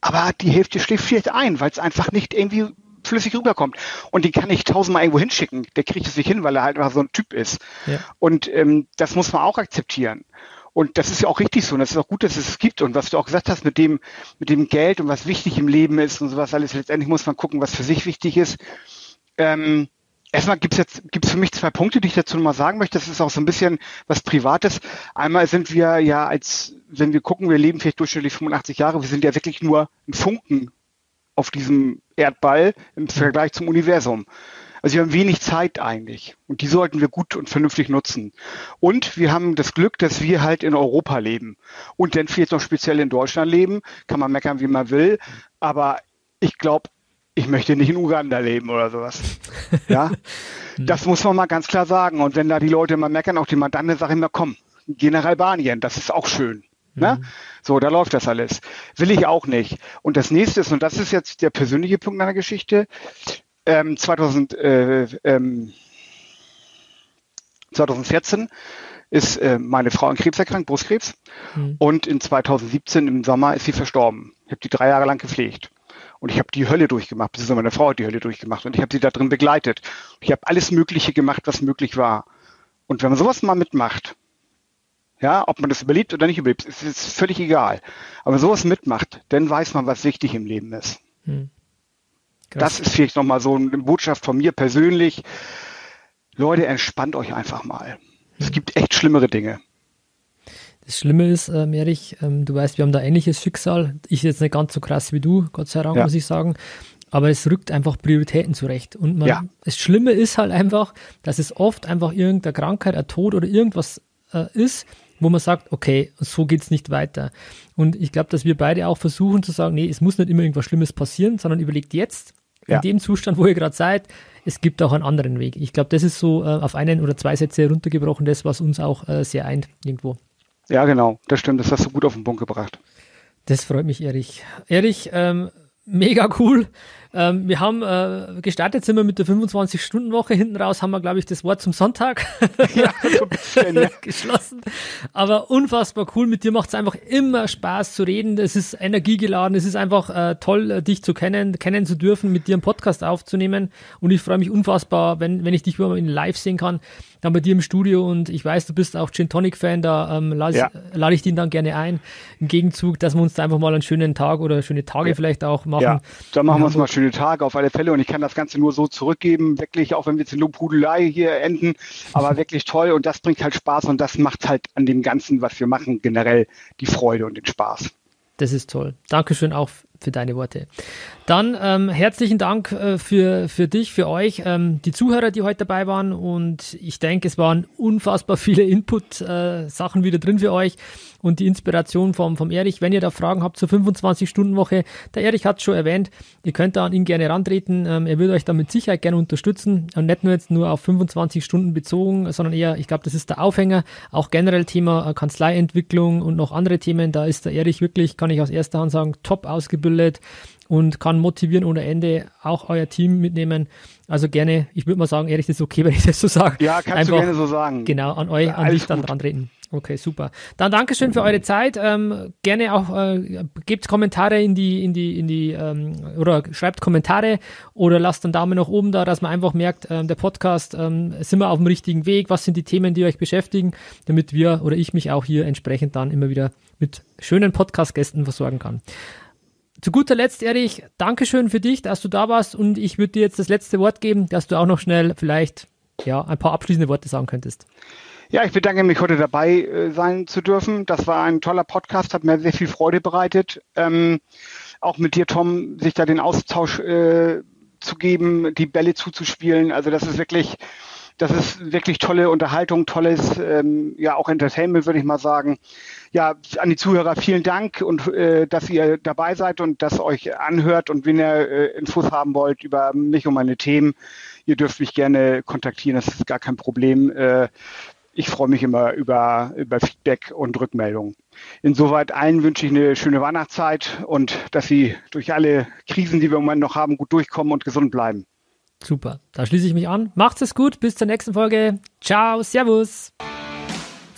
aber die Hälfte schläft vielleicht ein, weil es einfach nicht irgendwie flüssig rüberkommt. Und den kann ich tausendmal irgendwo hinschicken. Der kriegt es nicht hin, weil er halt einfach so ein Typ ist. Ja. Und ähm, das muss man auch akzeptieren. Und das ist ja auch richtig so. Und das ist auch gut, dass es es gibt. Und was du auch gesagt hast mit dem, mit dem Geld und was wichtig im Leben ist und sowas alles. Letztendlich muss man gucken, was für sich wichtig ist. Ähm, erstmal gibt es jetzt, gibt es für mich zwei Punkte, die ich dazu nochmal sagen möchte. Das ist auch so ein bisschen was Privates. Einmal sind wir ja als, wenn wir gucken, wir leben vielleicht durchschnittlich 85 Jahre. Wir sind ja wirklich nur ein Funken auf diesem Erdball im Vergleich zum Universum. Also wir haben wenig Zeit eigentlich und die sollten wir gut und vernünftig nutzen. Und wir haben das Glück, dass wir halt in Europa leben und dann vielleicht noch speziell in Deutschland leben. Kann man meckern, wie man will. Aber ich glaube, ich möchte nicht in Uganda leben oder sowas. Ja, [LAUGHS] das muss man mal ganz klar sagen. Und wenn da die Leute immer meckern, auch die Mandanten, sage ich immer, komm, geh nach Albanien, das ist auch schön. Ne? Mhm. So, da läuft das alles. Will ich auch nicht. Und das nächste ist, und das ist jetzt der persönliche Punkt meiner Geschichte, ähm, 2000, äh, ähm, 2014 ist äh, meine Frau an Krebs erkrankt, Brustkrebs. Mhm. Und in 2017 im Sommer ist sie verstorben. Ich habe die drei Jahre lang gepflegt. Und ich habe die Hölle durchgemacht, beziehungsweise meine Frau hat die Hölle durchgemacht. Und ich habe sie da drin begleitet. Ich habe alles Mögliche gemacht, was möglich war. Und wenn man sowas mal mitmacht, ja, ob man das überlebt oder nicht überlebt, ist, ist völlig egal. Aber sowas mitmacht, dann weiß man, was wichtig im Leben ist. Hm. Das ist vielleicht nochmal so eine Botschaft von mir persönlich. Leute, entspannt euch einfach mal. Es hm. gibt echt schlimmere Dinge. Das Schlimme ist, ähm, Erich, ähm, du weißt, wir haben da ähnliches Schicksal. Ich jetzt nicht ganz so krass wie du, Gott sei Dank, ja. muss ich sagen. Aber es rückt einfach Prioritäten zurecht. Und man, ja. das Schlimme ist halt einfach, dass es oft einfach irgendeine Krankheit, ein Tod oder irgendwas äh, ist, wo man sagt, okay, so geht es nicht weiter. Und ich glaube, dass wir beide auch versuchen zu sagen, nee, es muss nicht immer irgendwas Schlimmes passieren, sondern überlegt jetzt, ja. in dem Zustand, wo ihr gerade seid, es gibt auch einen anderen Weg. Ich glaube, das ist so äh, auf einen oder zwei Sätze heruntergebrochen, das, was uns auch äh, sehr eint irgendwo. Ja, genau, das stimmt, das hast du gut auf den Punkt gebracht. Das freut mich, Erich. Erich, ähm, mega cool. Ähm, wir haben äh, gestartet, sind wir mit der 25-Stunden-Woche. Hinten raus haben wir, glaube ich, das Wort zum Sonntag [LAUGHS] ja, so bisschen, [LAUGHS] ja. geschlossen. Aber unfassbar cool. Mit dir macht es einfach immer Spaß zu reden. Es ist energiegeladen. Es ist einfach äh, toll, äh, dich zu kennen, kennen zu dürfen, mit dir einen Podcast aufzunehmen. Und ich freue mich unfassbar, wenn, wenn ich dich wieder in live sehen kann dann bei dir im Studio und ich weiß, du bist auch Gin Tonic Fan, da ähm, lade ja. lad ich den dann gerne ein. Im Gegenzug, dass wir uns da einfach mal einen schönen Tag oder schöne Tage vielleicht auch machen. Ja, dann machen wir uns mal schöne Tage auf alle Fälle und ich kann das Ganze nur so zurückgeben, wirklich, auch wenn wir jetzt in Lobhudelei hier enden, aber [LAUGHS] wirklich toll und das bringt halt Spaß und das macht halt an dem Ganzen, was wir machen, generell die Freude und den Spaß. Das ist toll. Dankeschön auch für deine Worte. Dann ähm, herzlichen Dank äh, für, für dich, für euch, ähm, die Zuhörer, die heute dabei waren. Und ich denke, es waren unfassbar viele Input-Sachen äh, wieder drin für euch und die Inspiration vom, vom Erich. Wenn ihr da Fragen habt zur 25-Stunden-Woche, der Erich hat es schon erwähnt, ihr könnt da an ihn gerne rantreten. Ähm, er würde euch da mit Sicherheit gerne unterstützen. Und nicht nur jetzt nur auf 25 Stunden bezogen, sondern eher, ich glaube, das ist der Aufhänger. Auch generell Thema äh, Kanzleientwicklung und noch andere Themen. Da ist der Erich wirklich, kann ich aus erster Hand sagen, top ausgebildet und kann motivieren ohne Ende auch euer Team mitnehmen. Also gerne, ich würde mal sagen, ehrlich, das ist okay, [LAUGHS] wenn ich das so sage. Ja, kannst Einfach, du gerne so sagen. Genau, an euch, an dich dann dran treten. Okay, super. Dann Dankeschön für eure Zeit. Ähm, gerne auch äh, gebt Kommentare in die, in die, in die, ähm, oder schreibt Kommentare oder lasst einen Daumen nach oben da, dass man einfach merkt, ähm, der Podcast, ähm, sind wir auf dem richtigen Weg, was sind die Themen, die euch beschäftigen, damit wir oder ich mich auch hier entsprechend dann immer wieder mit schönen Podcast-Gästen versorgen kann. Zu guter Letzt, Erich, Dankeschön für dich, dass du da warst und ich würde dir jetzt das letzte Wort geben, dass du auch noch schnell vielleicht ja, ein paar abschließende Worte sagen könntest. Ja, ich bedanke mich, heute dabei äh, sein zu dürfen. Das war ein toller Podcast, hat mir sehr viel Freude bereitet. Ähm, auch mit dir, Tom, sich da den Austausch äh, zu geben, die Bälle zuzuspielen. Also das ist wirklich, das ist wirklich tolle Unterhaltung, tolles, ähm, ja auch Entertainment, würde ich mal sagen ja, an die Zuhörer vielen Dank und äh, dass ihr dabei seid und das euch anhört. Und wenn ihr äh, Infos haben wollt über mich und meine Themen, ihr dürft mich gerne kontaktieren, das ist gar kein Problem. Äh, ich freue mich immer über, über Feedback und Rückmeldungen. Insoweit allen wünsche ich eine schöne Weihnachtszeit und dass sie durch alle Krisen, die wir im Moment noch haben, gut durchkommen und gesund bleiben. Super, da schließe ich mich an. Macht's es gut, bis zur nächsten Folge. Ciao, Servus.